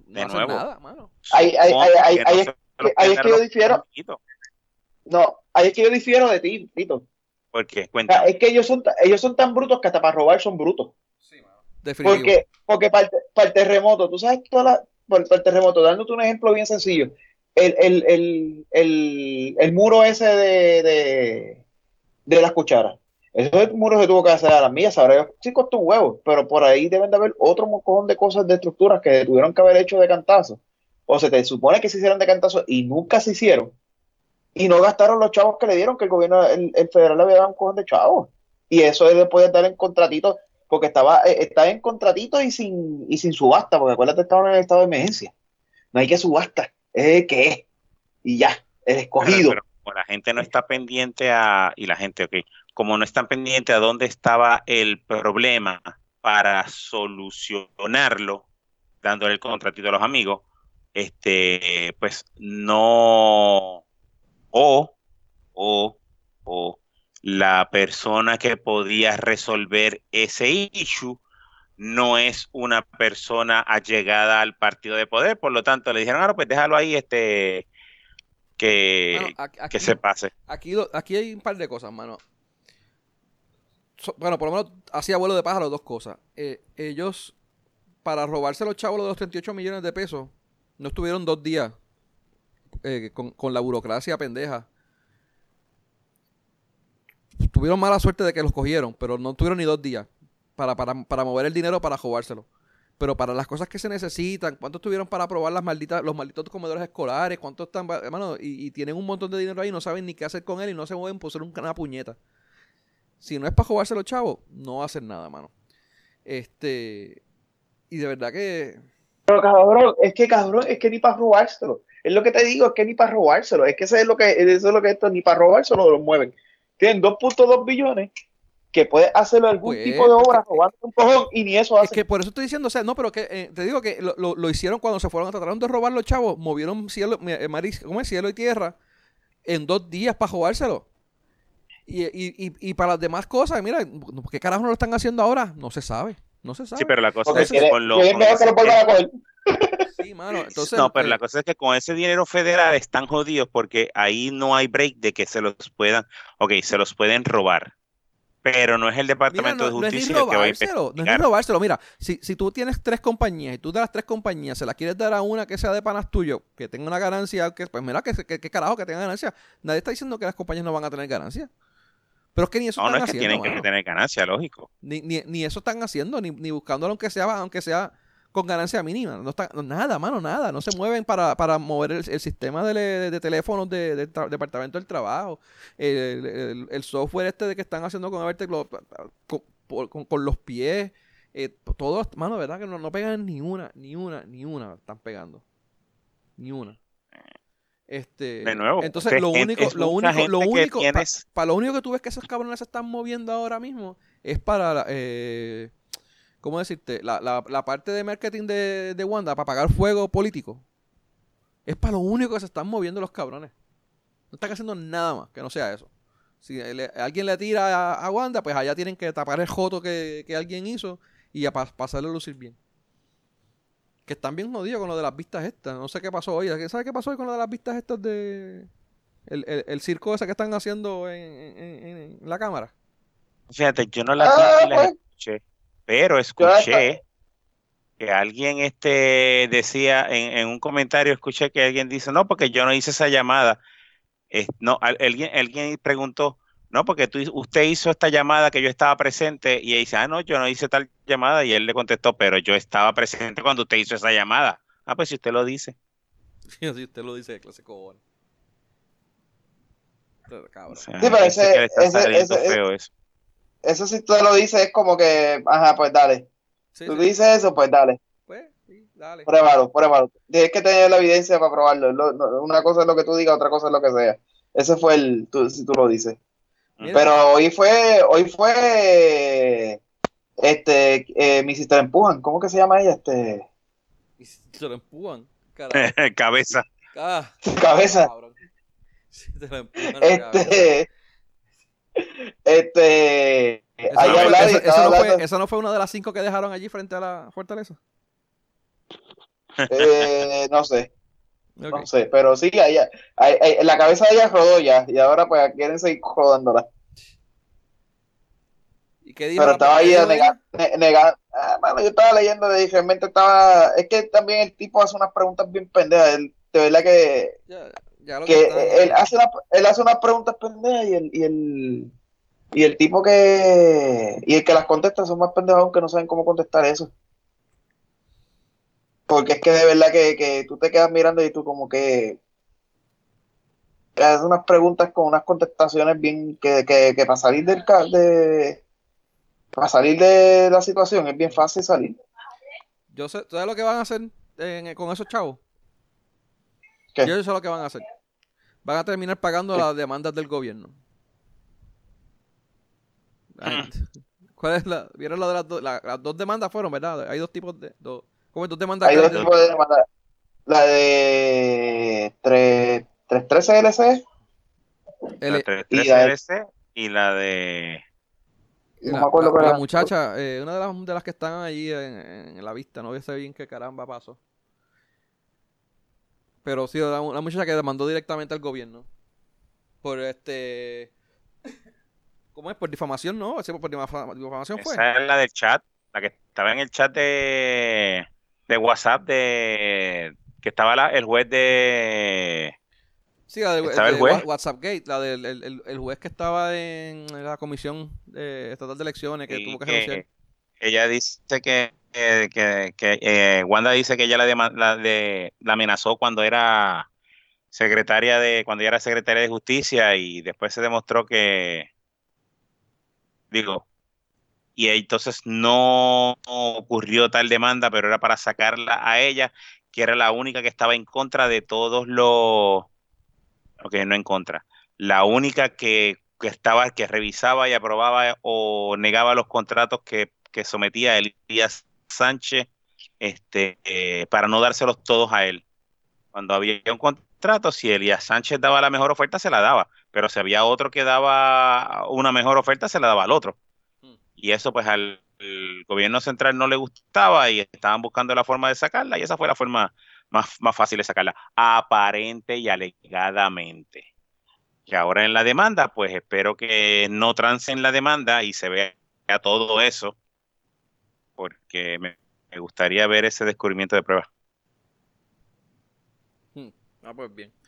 Speaker 1: no de nada, mano.
Speaker 2: Ahí, es que yo difiero. No, ahí es que yo difiero de ti, Tito.
Speaker 3: ¿Por qué?
Speaker 2: es que ellos son, ellos son tan brutos que hasta para robar son brutos. Sí, mano. Porque, porque para, el, terremoto, tú sabes toda la, por, el terremoto, dándote un ejemplo bien sencillo. El, el, el, el, el muro ese de, de, de las cucharas. Ese muro se tuvo que hacer a las millas, ahora sí costó un huevo, pero por ahí deben de haber otro mocón de cosas de estructuras que tuvieron que haber hecho de cantazo. O se te supone que se hicieron de cantazo y nunca se hicieron. Y no gastaron los chavos que le dieron, que el gobierno, el, federal le había dado un cojón de chavos. Y eso él le puede dar en contratito, porque estaba, eh, está en contratito y sin, y sin subasta, porque acuérdate, estaban en el estado de emergencia. No hay que subasta, es el que es. Y ya, el escogido. Pero,
Speaker 3: la gente no está pendiente a, y la gente, ok, como no están pendientes a dónde estaba el problema para solucionarlo, dándole el contratito a los amigos, este, pues no, o, o, o la persona que podía resolver ese issue no es una persona allegada al partido de poder, por lo tanto le dijeron, ahora pues déjalo ahí, este, que, que se pase.
Speaker 1: Aquí, aquí hay un par de cosas, mano bueno, por lo menos hacía vuelo de pájaro dos cosas. Eh, ellos, para robarse los chavos de los 38 millones de pesos, no estuvieron dos días eh, con, la burocracia pendeja. Tuvieron mala suerte de que los cogieron, pero no tuvieron ni dos días para, para, mover el dinero para robárselo. Pero para las cosas que se necesitan, ¿cuántos tuvieron para probar las malditas, los malditos comedores escolares? ¿Cuántos están, hermano? Y, tienen un montón de dinero ahí, no saben ni qué hacer con él y no se mueven por ser una puñeta. Si no es para jugarse los chavos, no hacer nada, mano. Este. Y de verdad que.
Speaker 2: Pero cabrón, es que cabrón, es que ni para robárselo. Es lo que te digo, es que ni para robárselo. Es que eso es lo que, eso es lo que esto, ni para robárselo lo mueven. Tienen 2.2 billones que puede hacerlo algún pues, tipo de obra robando un cojón y ni eso hace. Es
Speaker 1: que por eso estoy diciendo, o sea, no, pero que eh, te digo que lo, lo, hicieron cuando se fueron a tratar de robar los chavos, movieron cielo, eh, maris, ¿cómo es? cielo y tierra en dos días para jugárselo. Y, y, y, para las demás cosas, mira, ¿qué carajo no lo están haciendo ahora? No se sabe. No se sabe.
Speaker 3: Sí, pero la cosa es que con lo. Sí, mano. Entonces, no, pero la eh, cosa es que con ese dinero federal están jodidos porque ahí no hay break de que se los puedan. Ok, se los pueden robar. Pero no es el Departamento de Justicia
Speaker 1: que va a investigar. No es ni robárselo. Mira, si, si tú tienes tres compañías y tú de las tres compañías se la quieres dar a una que sea de panas tuyo, que tenga una ganancia, que pues mira, que, que, que carajo que tenga ganancia. Nadie está diciendo que las compañías no van a tener ganancia. Pero es que ni eso
Speaker 3: no, no es que tienen que tener ganancia, lógico.
Speaker 1: Ni, ni, ni, eso están haciendo, ni, ni buscándolo aunque sea, aunque sea con ganancia mínima. No está, nada, mano, nada. No se mueven para, para mover el, sistema de, de, teléfonos del de, Departamento del Trabajo. El, el, software este de que están haciendo con, con, con, con los pies. Eh, todos, mano, ¿verdad? Que no, no pegan ni una, ni una, ni una. Están pegando. Ni una. Este,
Speaker 3: de nuevo.
Speaker 1: Entonces, lo único, lo único, lo único, para lo único que tú ves que esos cabrones se están moviendo ahora mismo es para, eh, ¿cómo decirte? La, la, la, parte de marketing de, de Wanda para pagar fuego político. Es para lo único que se están moviendo los cabrones. No están haciendo nada más que no sea eso. Si alguien le tira a, Wanda, pues allá tienen que tapar el joto que, que alguien hizo y a pasarle a lucir bien que están bien jodidos con lo de las vistas estas. No sé qué pasó hoy. ¿Sabes qué pasó hoy con lo de las vistas estas de. El, circo ese que están haciendo en, la cámara?
Speaker 3: Fíjate, yo no las ah, vi pues. escuché, pero escuché que alguien este decía en, un comentario, escuché que alguien dice, no, porque yo no hice esa llamada. no, alguien, alguien preguntó, no, porque tú, usted hizo esta llamada que yo estaba presente y él dice, ah, no, yo no hice tal llamada y él le contestó, pero yo estaba presente cuando usted hizo esa llamada. Ah, pues si usted lo dice.
Speaker 1: Sí, si usted lo dice de clase cobón.
Speaker 2: Cabrón. sí, pero ese, ese, ese, feo eso. eso si tú lo dices es como que, ajá, pues dale. tú dices eso, pues dale. Pues, sí, dale. Pruébalo, pruébalo. Tienes que tener la evidencia para probarlo. una cosa es lo que tú digas, otra cosa es lo que sea. Ese fue el, si tú lo dices. Pero hoy fue, hoy fue, este, eh, mi sister empujan, ¿cómo que se llama ella? Este.
Speaker 1: Mi sister empujan,
Speaker 3: cabeza.
Speaker 2: Ah, cabeza. este, este,
Speaker 1: eso, no fue, eso, no fue, eso no fue una de las cinco que dejaron allí frente a la fortaleza.
Speaker 2: Eh, no sé. No sé, pero sí, ella, la cabeza de ella rodó ya y ahora pues quieren seguir rodándola.
Speaker 1: qué dijo?
Speaker 2: Pero estaba ahí negando. Ah, bueno, yo estaba leyendo de realmente estaba. Es que también el tipo hace unas preguntas bien pendejas. de verdad que. que, él, hace él hace unas preguntas pendejas y el, y el. Y el tipo que. Y el que las contesta son más pendejos aunque no saben cómo contestar eso. Porque es que de verdad que, que tú te quedas mirando y tú como que hace unas preguntas con unas contestaciones bien que, que, que para salir del de para salir de la situación es bien fácil salir.
Speaker 1: Yo sé, ¿sabes lo que van a hacer con esos chavos? Yo sé lo que van a hacer. Van a terminar pagando las demandas del gobierno. ¿Cuál es la? ¿Vieron la de las, dos? las dos demandas fueron, verdad? Hay dos tipos de. Dos, ¿Cómo dos demandas?
Speaker 2: Hay dos tipos de demandas. La de 313 LC.
Speaker 3: La 313 LC y la de.
Speaker 1: No la, me acuerdo la, la muchacha, eh, una de las, de las que están ahí en, en la vista, no sé bien qué caramba pasó. Pero sí, la, muchacha que demandó directamente al gobierno. Por este. ¿Cómo es? Por difamación, ¿no? por difamación fue.
Speaker 3: Esa es la del chat, la que estaba en el chat de, de WhatsApp de que estaba el juez de
Speaker 1: Sí, la del juez? WhatsApp Gate, la del el, juez que estaba en la comisión estatal de elecciones que tuvo que, renunciar.
Speaker 3: Ella dice que, que, eh, Wanda dice que ella la, la, amenazó cuando era secretaria de cuando ella era secretaria de justicia y después se demostró que digo y entonces no ocurrió tal demanda pero era para sacarla a ella que era la única que estaba en contra de todos los ok, no en contra. La única que, estaba, que revisaba y aprobaba o negaba los contratos que, sometía Elías Sánchez este, eh, para no dárselos todos a él. Cuando había un contrato, si Elías Sánchez daba la mejor oferta, se la daba, pero si había otro que daba una mejor oferta, se la daba al otro. Y eso pues al gobierno central no le gustaba y estaban buscando la forma de sacarla y esa fue la forma más, más fácil de sacarla, aparente y alegadamente. Y ahora en la demanda, pues espero que no trancen la demanda y se vea todo eso, porque me, gustaría ver ese descubrimiento de pruebas.
Speaker 1: Hmm. Ah, pues bien.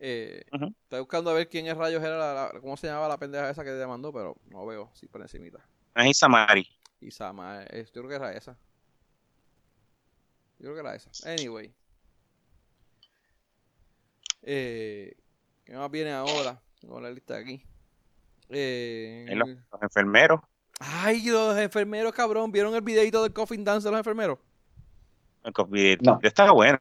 Speaker 1: Eh, Estoy buscando a ver quién es rayos era la, cómo se llamaba la pendeja esa que demandó, pero no veo, sí por encimita.
Speaker 3: Es Isamari.
Speaker 1: Isamari, eh, yo creo que era esa. Yo creo que era esa. Anyway. Eh, ¿Qué más viene ahora? Tengo la lista aquí.
Speaker 3: Eh, los, enfermeros.
Speaker 1: Ay, los enfermeros, cabrón. ¿Vieron el videito del coffin dance de los enfermeros?
Speaker 3: El coffin no. está bueno.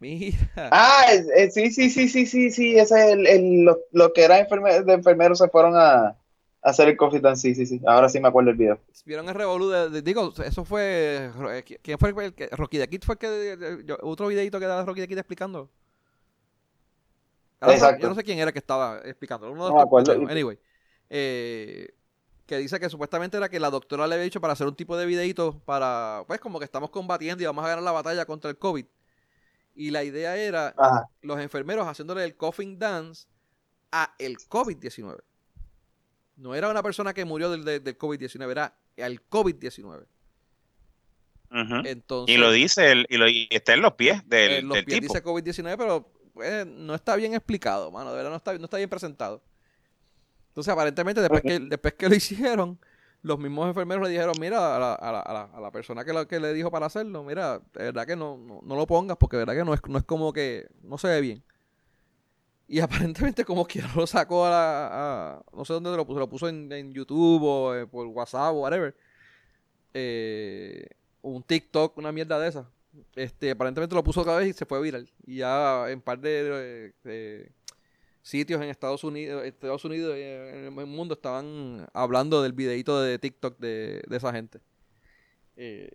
Speaker 1: Mira.
Speaker 2: Ah, sí, sí, sí, sí, sí, sí. Ese es el, lo, que era de enfermeros se fueron a, hacer el coffee dance. Sí, sí, sí. Ahora sí me acuerdo el video.
Speaker 1: ¿Vieron el revolú de, digo, eso fue, ¿quién fue el que, Rocky de Kid fue el que, otro videito que da Rocky de Kid explicando? Yo no sé quién era que estaba explicando. Uno de Anyway. Eh, que dice que supuestamente era que la doctora le había dicho para hacer un tipo de videito para, pues como que estamos combatiendo y vamos a ganar la batalla contra el COVID. Y la idea era los enfermeros haciéndole el coffin dance a el COVID-19. No era una persona que murió del, del, COVID-19, era al COVID-19.
Speaker 3: Entonces, y lo dice, el, y, lo, está en los pies del, en los pies
Speaker 1: dice COVID-19, pero pues, no está bien explicado, mano. De verdad no está, no está bien presentado. Entonces, aparentemente, después que, después que lo hicieron, los mismos enfermeros le dijeron, mira, a la, a la, a la, persona que, lo, que le dijo para hacerlo, mira, de verdad que no, no, lo pongas porque de verdad que no es, no es como que no se ve bien. Y aparentemente como que lo sacó a la... no sé dónde lo puso, lo puso en, YouTube o eh, por WhatsApp o whatever. Eh, un TikTok, una mierda de esa. Este, aparentemente lo puso otra vez y se fue viral. Y ya en par de, sitios en Estados Unidos, Estados Unidos y en el mundo estaban hablando del videito de TikTok de, esa gente. Eh,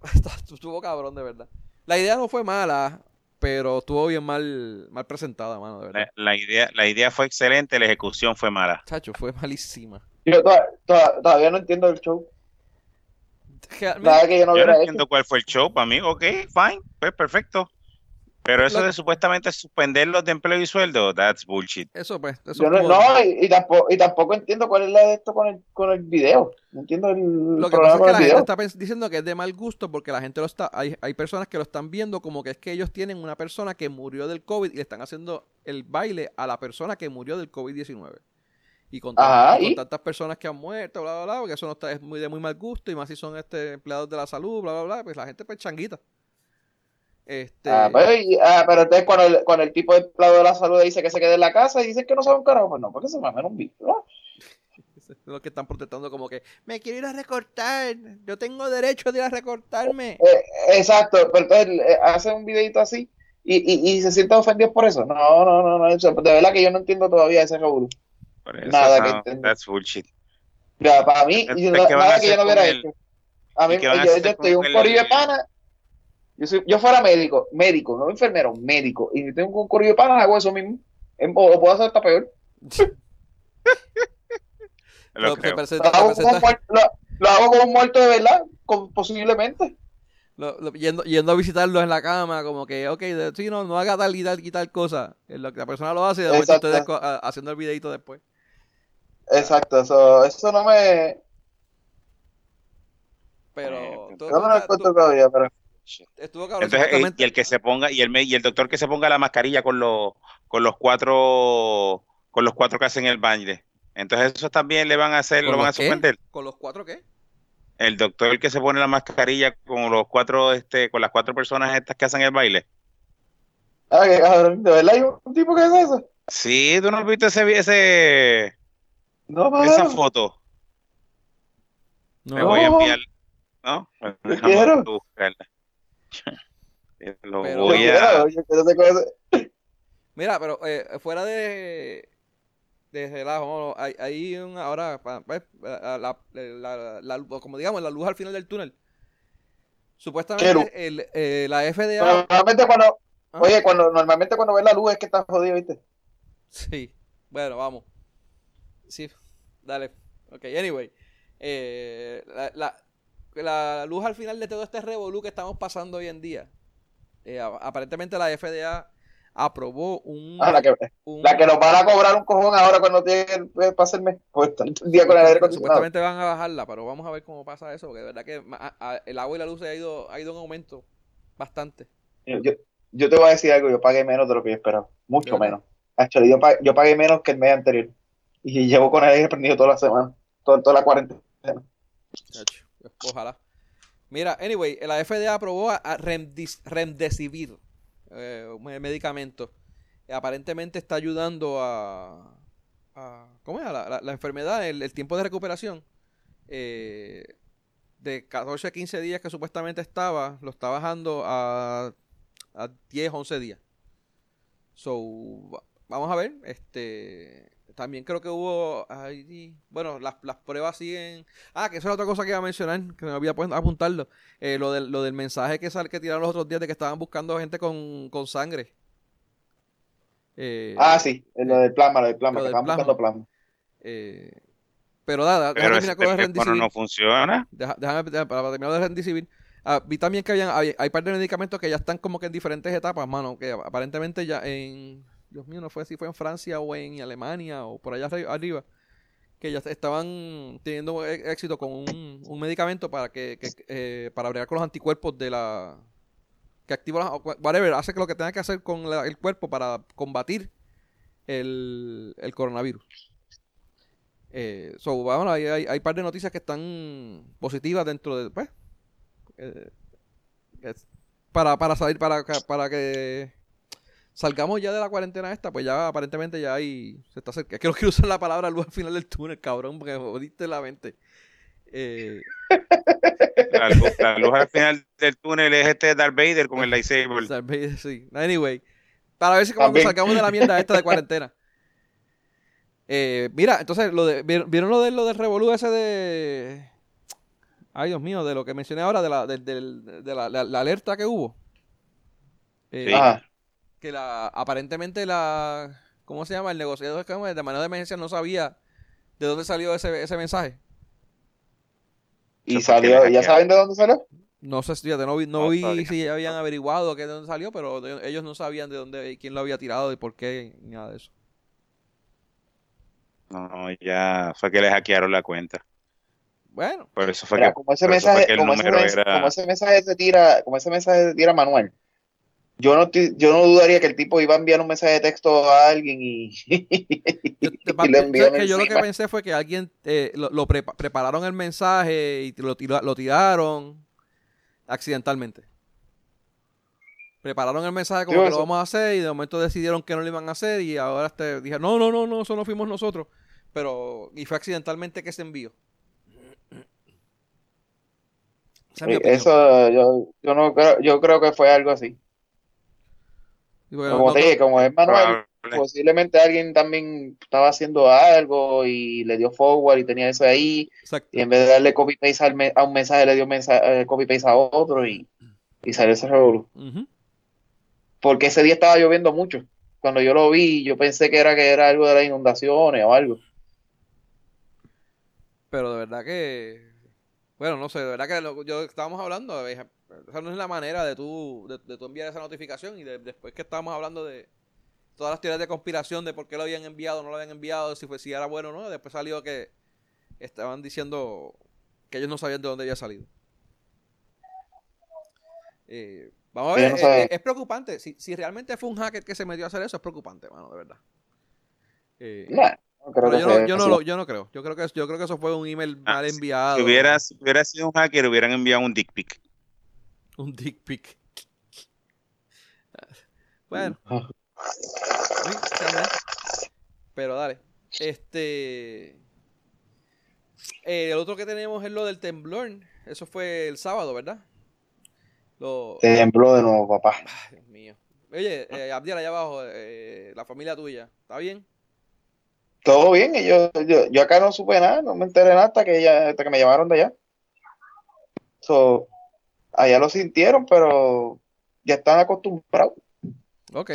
Speaker 1: estuvo cabrón, de verdad. La idea no fue mala, pero estuvo bien mal, mal presentada, mano, de verdad.
Speaker 3: La, idea, la idea fue excelente, la ejecución fue mala.
Speaker 1: Chacho, fue malísima.
Speaker 2: Yo todavía no entiendo el show.
Speaker 3: Nada que yo no, entiendo cuál fue el show para mí. Ok, fine, pues perfecto. Pero eso de supuestamente suspenderlos de empleo y sueldo, that's bullshit.
Speaker 1: Eso pues.
Speaker 2: Eso no, y, tampoco, y, tampoco, entiendo cuál es la de esto con el, con el video. No entiendo el
Speaker 1: Lo que pasa es que la gente está diciendo que es de mal gusto porque la gente lo está. Hay, hay personas que lo están viendo como que es que ellos tienen una persona que murió del COVID y le están haciendo el baile a la persona que murió del COVID-19. Y con, tantas personas que han muerto, bla, bla, bla, porque eso no está, es muy de muy mal gusto y más si son este empleados de la salud, bla, bla, bla, pues la gente pues changuita. Este...
Speaker 2: Ah, pues, ah, pero entonces cuando el, cuando el tipo de empleado de la salud dice que se quede en la casa y dicen que no sabe un carajo, pues no, porque se mamen un bicho. ¿no?
Speaker 1: Los que están protestando como que me quiero ir a recortar, yo tengo derecho de ir a recortarme.
Speaker 2: Eh, exacto, pero entonces eh, hace un videito así y, y, y se sienten ofendidos por eso. No, no, no, no, de verdad que yo no entiendo todavía ese revuelo. Nada que entiendo.
Speaker 3: That's bullshit.
Speaker 2: Ya, para mí, nada que yo no hubiera hecho. A mí, yo, yo estoy un corillo de pana yo, soy, yo fuera médico, médico, no enfermero, médico, y tengo un corrido de pana, hago eso mismo. O lo puedo hacer hasta peor.
Speaker 3: lo, lo,
Speaker 2: hago como muerto, lo, hago como un muerto de verdad, posiblemente.
Speaker 1: yendo, yendo, a visitarlo en la cama, como que, ok, sí, no, no haga tal y tal y tal cosa. Lo que la persona lo hace y después ustedes haciendo el videito después.
Speaker 2: Exacto, eso, eso no me.
Speaker 1: Pero.
Speaker 2: no me lo todavía, pero.
Speaker 3: Entonces, y el que se ponga, y el, y el doctor que se ponga la mascarilla con los, con los cuatro, con los cuatro que hacen el baile. Entonces, eso también le van a hacer, lo van a suspender.
Speaker 1: ¿Con los cuatro qué?
Speaker 3: El doctor que se pone la mascarilla con los cuatro, este, con las cuatro personas estas que hacen el baile.
Speaker 2: Ah, ¿de verdad hay un tipo que hace eso?
Speaker 3: Sí, tú no has visto ese, ese
Speaker 2: no,
Speaker 3: esa foto.
Speaker 2: No.
Speaker 3: Me voy a enviar, ¿no?
Speaker 2: Quiero.
Speaker 3: Buscarla.
Speaker 1: Lo
Speaker 3: voy a...
Speaker 1: Mira, pero eh, fuera de de relajo, hay, hay un, ahora, pues, la, la, como digamos, la luz al final del túnel. Supuestamente el, eh, la FDA.
Speaker 2: Normalmente cuando, ¿Ah? oye, cuando normalmente cuando ves la luz es que estás jodido, ¿viste?
Speaker 1: Sí. Bueno, vamos. Sí, dale. Ok, anyway. Eh, la, la luz al final de todo este revolú que estamos pasando hoy en día. Eh, aparentemente la FDA aprobó un,
Speaker 2: ah, la, que, la que nos van a cobrar un cojón ahora cuando tiene que pasarme pues el día con el aire
Speaker 1: Supuestamente van a bajarla, pero vamos a ver cómo pasa eso, porque de verdad que el agua y la luz ha ido, ha ido en aumento bastante.
Speaker 2: Yo, yo te voy a decir algo, yo pagué menos de lo que yo esperaba, mucho menos. Yo pagué, yo pagué menos que el mes anterior y llevo con el aire prendido toda la semana, toda, toda la cuarentena.
Speaker 1: Ojalá. Mira, anyway, la FDA aprobó a Remdesivir, eh, un medicamento. Aparentemente está ayudando a, ¿cómo es? la, enfermedad, el, tiempo de recuperación. Eh, de 14 a 15 días que supuestamente estaba, lo está bajando a, a 10, 11 días. So, vamos a ver, este también creo que hubo. bueno, las, las pruebas siguen. Ah, que eso es otra cosa que iba a mencionar, que me había apuntarlo. Eh, lo, del, lo del mensaje que, sal, que tiraron los otros días de que estaban buscando gente con, con sangre.
Speaker 2: Eh, ah, sí, lo del plasma, lo del plasma, que estaban buscando plasma.
Speaker 1: Eh, pero nada,
Speaker 3: déjame terminar con el rendicivir. no funciona.
Speaker 1: déjame, para terminar de rendicivir. Ah, vi también que habían, hay, hay par de medicamentos que ya están como que en diferentes etapas, mano, que aparentemente ya en Dios mío, no fue si fue en Francia o en Alemania o por allá arriba, que ya estaban teniendo e-, éxito con un, medicamento para que, eh, para bregar con los anticuerpos de la que activa whatever, hace que lo que tenga que hacer con el cuerpo para combatir el, coronavirus. Eh, so, hay, hay, hay, par de noticias que están positivas dentro de, pues, eh, para, para salir, para, para que salgamos ya de la cuarentena esta, pues ya aparentemente ya hay. Se está Es que no quiero usar la palabra luz al final del túnel, cabrón, porque me jodiste la mente. Eh...
Speaker 3: La, luz, al final del túnel es este Darth Vader con el lightsaber.
Speaker 1: Darth Vader, sí. Anyway, para ver si como salgamos de la mierda esta de cuarentena. Eh, mira, entonces, lo de, ¿vieron, lo, de, lo del revolú ese de. Ay, Dios mío, de lo que mencioné ahora, de la, de, de, la, la, alerta que hubo.
Speaker 2: Eh, sí
Speaker 1: que la aparentemente la ¿cómo se llama? el negociador de manera de emergencia no sabía de dónde salió ese, ese mensaje.
Speaker 2: ¿Y salió? ¿Ya saben de dónde salió?
Speaker 1: No sé, fíjate, no vi, no vi si habían averiguado que de dónde salió, pero ellos no sabían de dónde, quién lo había tirado y por qué, ni nada de eso.
Speaker 3: No, ya fue que le hackearon la cuenta.
Speaker 1: Bueno.
Speaker 3: Por eso fue que,
Speaker 2: como ese mensaje, como ese, mensaje se tira, como ese mensaje se tira manual. Yo no, yo no dudaría que el tipo iba a enviar un mensaje de texto a alguien y,
Speaker 1: yo, le envió que yo lo que pensé fue que alguien eh, lo, prepararon el mensaje y lo, lo tiraron accidentalmente. Prepararon el mensaje como que lo vamos a hacer y de momento decidieron que no lo iban a hacer y ahora este, dije, no, no, no, no, eso no fuimos nosotros. Pero, y fue accidentalmente que se envió.
Speaker 2: eso yo, yo no creo, yo creo que fue algo así. Como te dije, como es manual, posiblemente alguien también estaba haciendo algo y le dio forward y tenía eso ahí. Y en vez de darle copy paste a un mensaje, le dio mensaje, eh, copy paste a otro y, y salió ese revolución. Porque ese día estaba lloviendo mucho. Cuando yo lo vi, yo pensé que era que era algo de las inundaciones o algo.
Speaker 1: Pero de verdad que bueno, no sé, de verdad que lo, yo estábamos hablando, esa no es la manera de tú, de, enviar esa notificación y después que estábamos hablando de todas las teorías de conspiración de por qué lo habían enviado o no lo habían enviado, si, fue, si era bueno o no, después salió que estaban diciendo que ellos no sabían de dónde había salido. Eh, vamos a ver, eh, es, preocupante. Si, si realmente fue un hacker que se metió a hacer eso, es preocupante, mano, de verdad. Eh, yo, no, yo, no, creo. Yo creo que yo creo que eso fue un email ah, mal enviado.
Speaker 3: Si hubiera, hubiera sido un hacker, hubieran enviado un dick pic.
Speaker 1: Un dick pic. Bueno. Pero dale. Este. Eh, el otro que tenemos es lo del temblor. Eso fue el sábado, ¿verdad?
Speaker 2: Lo... Tembló de nuevo, papá.
Speaker 1: Dios mío. Oye, eh, Abdiel, allá abajo, eh, la familia tuya, ¿está bien?
Speaker 2: Todo bien, y yo, yo, acá no supe nada, no me enteré nada hasta que, ella, hasta que me llamaron de allá. So, allá lo sintieron, pero ya están acostumbrados.
Speaker 1: Ok.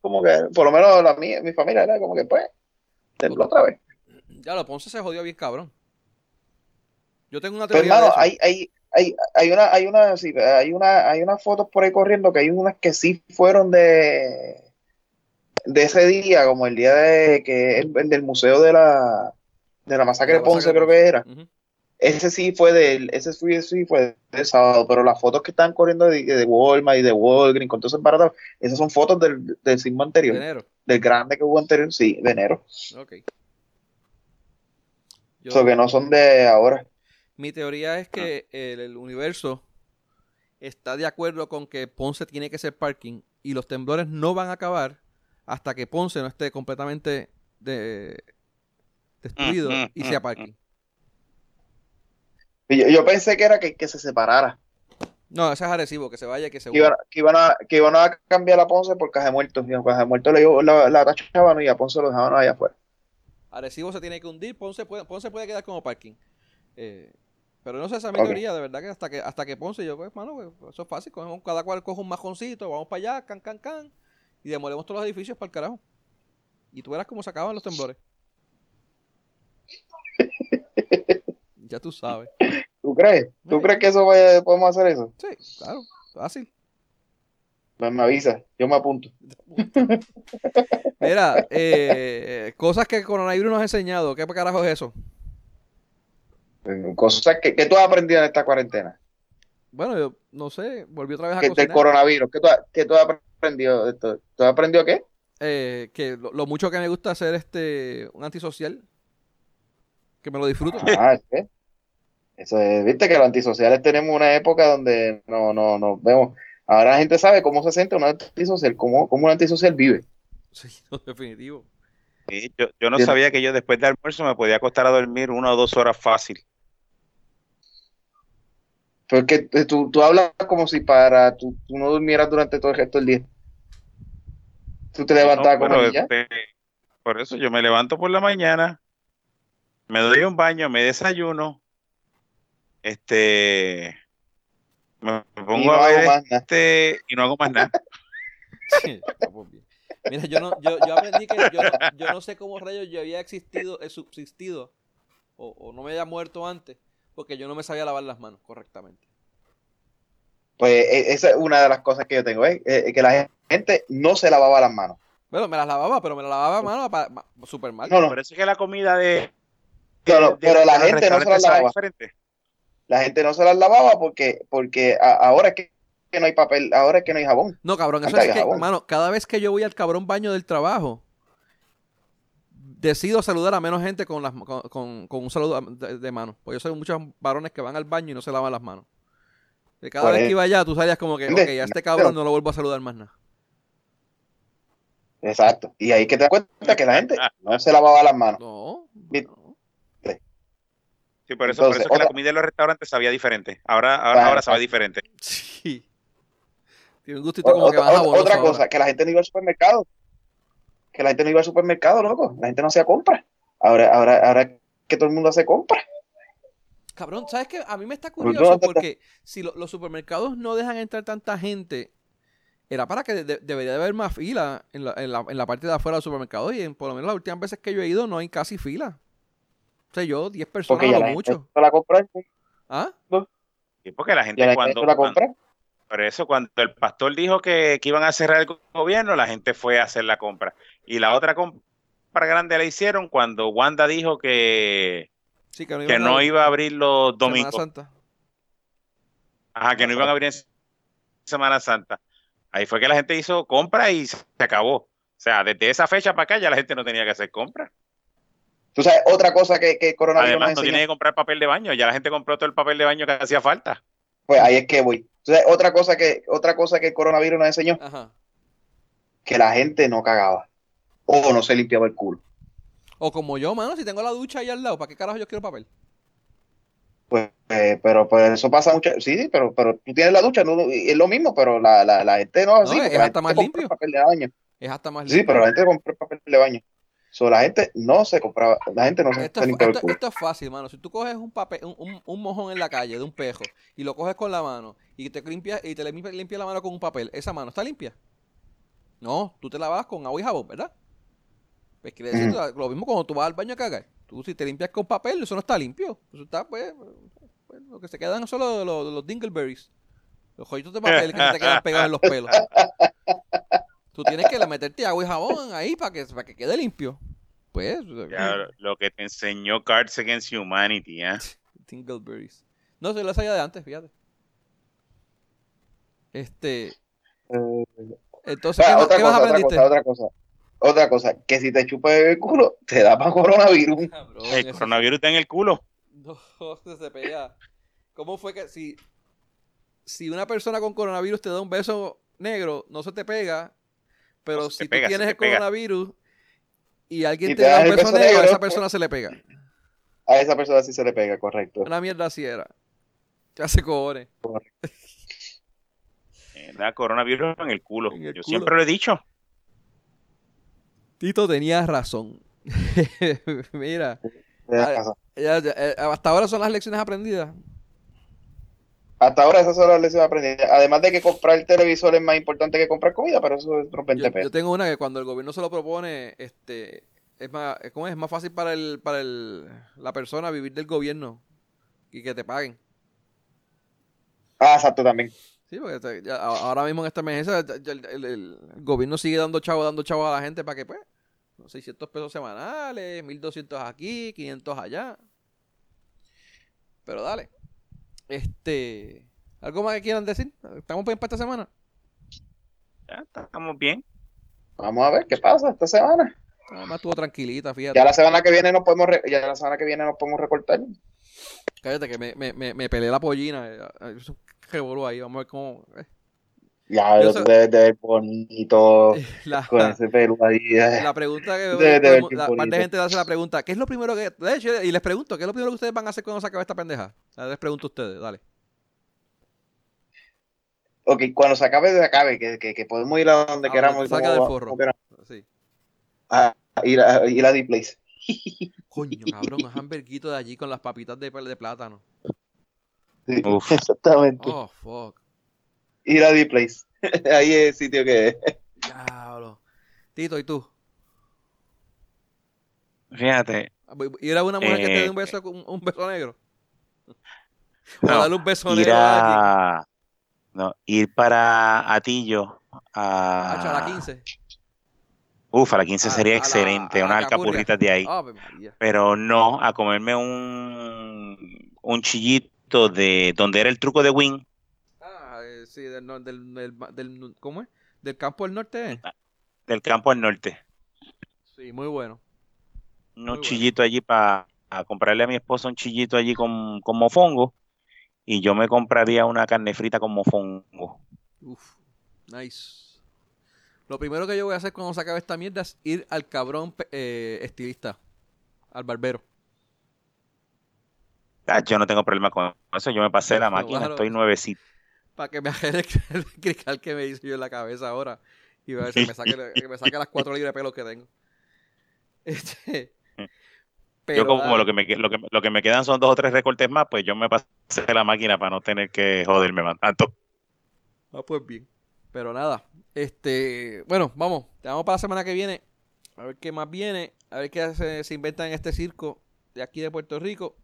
Speaker 2: Como que, por lo menos la mía, mi familia era como que, pues, tembló otra vez.
Speaker 1: Ya, lo Ponce se jodió bien cabrón. Yo tengo una
Speaker 2: teoría. Pero, hermano, hay, hay, hay, hay una, hay una, sí, hay una, hay unas fotos por ahí corriendo que hay unas que sí fueron de de ese día, como el día de que el, del museo de la de la masacre de Ponce, creo que era. Ese sí fue del, ese sí fue del sábado, pero las fotos que están corriendo de, de Walmart y de Walgreens con todos esos baratos, esas son fotos del, del sismo anterior. De enero. Del grande que hubo anterior, sí, de enero. Ok. Yo, que no son de ahora.
Speaker 1: Mi teoría es que el, universo está de acuerdo con que Ponce tiene que ser parking y los temblores no van a acabar hasta que Ponce no esté completamente destruido mm, mm, y sea mm, parking.
Speaker 2: Yo, pensé que era que, se separara.
Speaker 1: No, ese es agresivo, que se vaya, que se
Speaker 2: que iban, que iban, a, que iban a cambiar a Ponce por caja de muertos. Y caja de muertos le la, la tachaban y a Ponce lo dejaban allá afuera.
Speaker 1: Agresivo se tiene que hundir, Ponce puede, Ponce puede quedar como parking. Eh, pero no sé, esa es mi teoría, de verdad que hasta que hasta que Ponce, yo, pues, mano, pues, eso es fácil, cada cual coge un majoncito, vamos para allá, can, can, can, y demolemos todos los edificios para el carajo. Y tú verás cómo se acaban los temblores. ya tú sabes.
Speaker 2: ¿Tú crees? ¿Tú crees que eso podemos hacer eso?
Speaker 1: Sí, claro, fácil.
Speaker 2: Me, me avisa, yo me apunto.
Speaker 1: Mira, eh, cosas que el coronavirus nos ha enseñado. ¿Qué carajo es eso?
Speaker 2: Eh, cosas que, que tú has aprendido en esta cuarentena.
Speaker 1: Bueno, yo no sé, volví otra vez a
Speaker 2: que Del coronavirus, ¿qué tú, qué tú has aprendido esto? ¿Tú has aprendido qué?
Speaker 1: Eh, que lo, mucho que me gusta hacer este un antisocial. Que me lo disfruto.
Speaker 2: Ah, ¿qué? Eso es, viste que los antisociales tenemos una época donde no, no, no vemos. Ahora la gente sabe cómo se siente un antisocial, cómo, cómo un antisocial vive.
Speaker 1: Sí, definitivo.
Speaker 3: yo, yo no sabía que yo después del almuerzo me podía acostar a dormir una o dos horas fácil.
Speaker 2: Porque tú, tú hablas como si para tú, no durmieras durante todo el resto del día. Tú te levantas como ya. Este,
Speaker 3: por eso yo me levanto por la mañana, me doy un baño, me desayuno, este, me pongo a ver este y no hago más nada.
Speaker 1: Mira, yo no, yo, yo aprendí que yo, yo, no sé cómo rayos yo había existido, he subsistido, o, o no me había muerto antes, porque yo no me sabía lavar las manos correctamente.
Speaker 2: Pues e, esa es una de las cosas que yo tengo, ¿eh? que la gente no se lavaba las manos.
Speaker 1: Bueno, me las lavaba, pero me las lavaba a mano súper mal.
Speaker 3: No, no. Por eso es que la comida de.
Speaker 2: pero la gente no se las lavaba. La gente no se las lavaba porque, porque ahora es que no hay papel, ahora es que no hay jabón.
Speaker 1: No, cabrón, eso es que, hermano, cada vez que yo voy al cabrón baño del trabajo, decido saludar a menos gente con, las, con, un saludo de, mano. Porque yo sé muchos varones que van al baño y no se lavan las manos. De cada vez que iba allá, tú salías como que, ok, a este cabrón no lo vuelvo a saludar más nada.
Speaker 2: Exacto. Y ahí que te das cuenta que la gente no se lavaba las manos.
Speaker 1: No.
Speaker 3: Sí, por eso, por eso es que la comida en los restaurantes sabía diferente. Ahora, ahora, ahora sabe diferente.
Speaker 1: Sí. Tiene un gustito como que
Speaker 2: otra, otra cosa, que la gente no iba al supermercado. Que la gente no iba al supermercado, loco. La gente no hacía compras. Ahora, ahora, ahora que todo el mundo hace compras.
Speaker 1: Cabrón, ¿sabes qué? A mí me está curioso porque si los supermercados no dejan entrar tanta gente era para que debería de haber más fila en la, en, la, en la, parte de afuera del supermercado y en, por lo menos las últimas veces que yo he ido no hay casi fila. O sea, yo 10 personas
Speaker 2: porque
Speaker 1: ya la mucho.
Speaker 2: la compra.
Speaker 1: ¿Ah?
Speaker 3: Sí, porque la gente, cuando, la compra. por eso cuando el pastor dijo que, que, iban a cerrar el gobierno, la gente fue a hacer la compra. Y la otra compra grande la hicieron cuando Wanda dijo que, que no, iba a abrir los domingos. Semana Santa. Ajá, que no iban a abrir en Semana Santa. Ahí fue que la gente hizo compra y se acabó. O sea, desde esa fecha para acá ya la gente no tenía que hacer compra.
Speaker 2: Tú sabes, otra cosa que, que coronavirus.
Speaker 3: Además, no tiene que comprar papel de baño, ya la gente compró todo el papel de baño que hacía falta.
Speaker 2: Pues ahí es que voy. Entonces, otra cosa que, otra cosa que el coronavirus nos enseñó, que la gente no cagaba. O no se limpiaba el culo.
Speaker 1: O como yo, mano, si tengo la ducha ahí al lado, ¿para qué carajo yo quiero papel?
Speaker 2: Pues, eh, pero pues eso pasa mucho. Sí, pero, pero tú tienes la ducha, no, es lo mismo, pero la, la, la gente no
Speaker 1: así. es hasta más limpio.
Speaker 2: Papel de baño.
Speaker 1: Es hasta más
Speaker 2: limpio. Sí, pero la gente compra papel de baño. So, la gente no se compraba, la gente no se
Speaker 1: esto, esto, esto, es fácil, mano. Si tú coges un papel, un, un, mojón en la calle de un pejo y lo coges con la mano y te limpia y te limpia, limpia la mano con un papel, esa mano está limpia. No, tú te lavas con agua y jabón, ¿verdad? Pues quiere decir lo mismo cuando tú vas al baño a cagar. Tú si te limpias con papel, eso no está limpio. Eso está, pues, pues lo que se quedan son los, los, los dingleberries. Los joyitos de papel que se te quedan pegados en los pelos. Tú tienes que meterte agua y jabón ahí para que, para que quede limpio. Pues.
Speaker 3: lo que te enseñó Cards Against Humanity, ¿eh?
Speaker 1: Dingleberries. No, se lo sabía de antes, fíjate. Este. Eh, entonces, ¿qué,
Speaker 2: otra, cosa, otra cosa, otra cosa, otra cosa, que si te chupas el culo, te da para coronavirus.
Speaker 3: el coronavirus está en el culo.
Speaker 1: No, se pega. ¿Cómo fue que si, si una persona con coronavirus te da un beso negro, no se te pega? Pero si tú tienes el coronavirus y alguien te, da un beso, negro, a esa persona se le pega.
Speaker 2: A esa persona sí se le pega, correcto.
Speaker 1: Una mierda así era. ¿Qué hace cojones?
Speaker 3: Da coronavirus en el culo. Yo siempre lo he dicho.
Speaker 1: Tito tenía razón. Mira. Eh, hasta ahora son las lecciones aprendidas.
Speaker 2: Hasta ahora esas son las lecciones aprendidas. Además de que comprar el televisor es más importante que comprar comida, pero eso es otro 20
Speaker 1: pesos. Yo tengo una que cuando el gobierno se lo propone, este, es más, ¿cómo es? más fácil para el, para el, la persona vivir del gobierno y que te paguen.
Speaker 2: Ah, exacto, también.
Speaker 1: Sí, porque ahora mismo en esta emergencia el, gobierno sigue dando chavo, dando chavo a la gente para que, pues, 600 pesos semanales, 1200 aquí, 500 allá. Pero dale. Este. ¿Algo más que quieran decir? ¿Estamos bien para esta semana?
Speaker 3: Ya, estamos bien.
Speaker 2: Vamos a ver qué pasa esta semana.
Speaker 1: Además estuvo tranquilita, fíjate.
Speaker 2: Ya la semana que viene nos podemos, ya la semana que viene nos podemos recortar.
Speaker 1: Cállate que me, me, me, me peleé la pollina. Es un ahí, vamos a ver cómo. Eh.
Speaker 2: Ya, eso debe de ver bonito la, con ese pelo ahí.
Speaker 1: Eh. La pregunta que de la parte de gente hace la pregunta, ¿qué es lo primero que de hecho, y les pregunto, ¿qué es lo primero que ustedes van a hacer cuando se acabe esta pendeja? Les pregunto a ustedes, dale.
Speaker 2: Ok, cuando se acabe, se acabe, que, que, que podemos ir a donde queramos.
Speaker 1: Saca del forro. Sí.
Speaker 2: A, ir a, ir a D-Place.
Speaker 1: Coño, cabrón, un hamburguito de allí con las papitas de, de plátano.
Speaker 2: Sí, exactamente.
Speaker 1: Oh, fuck
Speaker 2: ir a D-Place. Ahí es el sitio que.
Speaker 1: Diablo. Tito, ¿y tú?
Speaker 3: Fíjate.
Speaker 1: ¿Ir a una mujer que te dé un eh, beso, un, beso negro? O darle un beso negro a
Speaker 3: No, ir para Atillo a...
Speaker 1: a la 15.
Speaker 3: Uf, a la 15 sería excelente, unas alcapurritas de ahí. Pero no, a comerme un, un chillito de donde era el truco de Wing.
Speaker 1: Ah, eh, sí, del, del, del, ¿cómo es? ¿Del campo del norte? Eh?
Speaker 3: Del campo del norte.
Speaker 1: Sí, muy bueno.
Speaker 3: Un chillito allí para comprarle a mi esposa un chillito allí con, con mofongo y yo me compraría una carne frita con mofongo.
Speaker 1: Uf, nice. Lo primero que yo voy a hacer cuando se acabe esta mierda es ir al cabrón eh, estilista, al barbero.
Speaker 3: Ah, yo no tengo problema con eso, yo me pasé la máquina, estoy nuevecito.
Speaker 1: Para que me haga el, cristal que me hice yo en la cabeza ahora y a ver si me saque, que me saque las cuatro libras de pelo que tengo. Este,
Speaker 3: yo como lo que, me, lo, que, lo que me quedan son dos o tres recortes más, pues yo me pasé la máquina para no tener que joderme más tanto.
Speaker 1: Ah, pues bien. Pero nada, este, bueno, vamos, te vamos para la semana que viene. A ver qué más viene, a ver qué se, se inventa en este circo de aquí de Puerto Rico.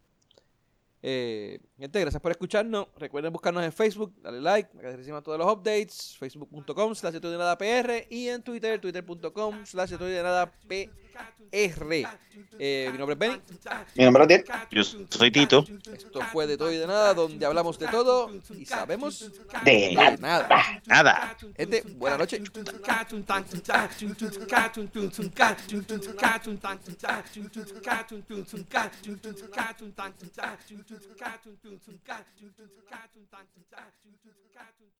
Speaker 1: Eh, gente, gracias por escucharnos. Recuerden buscarnos en Facebook, dale like, reciban todos los updates. Facebook.com slash de nada PR y en Twitter, twitter.com slash de nada PR. Eh, mi nombre es Benny.
Speaker 2: Mi nombre es.
Speaker 3: Yo soy Tito.
Speaker 1: Esto fue de todo y de nada, donde hablamos de todo y sabemos
Speaker 3: de, nada. Nada.
Speaker 1: Gente, cartoon cartoon cartoon cartoon cartoon cartoon cartoon cartoon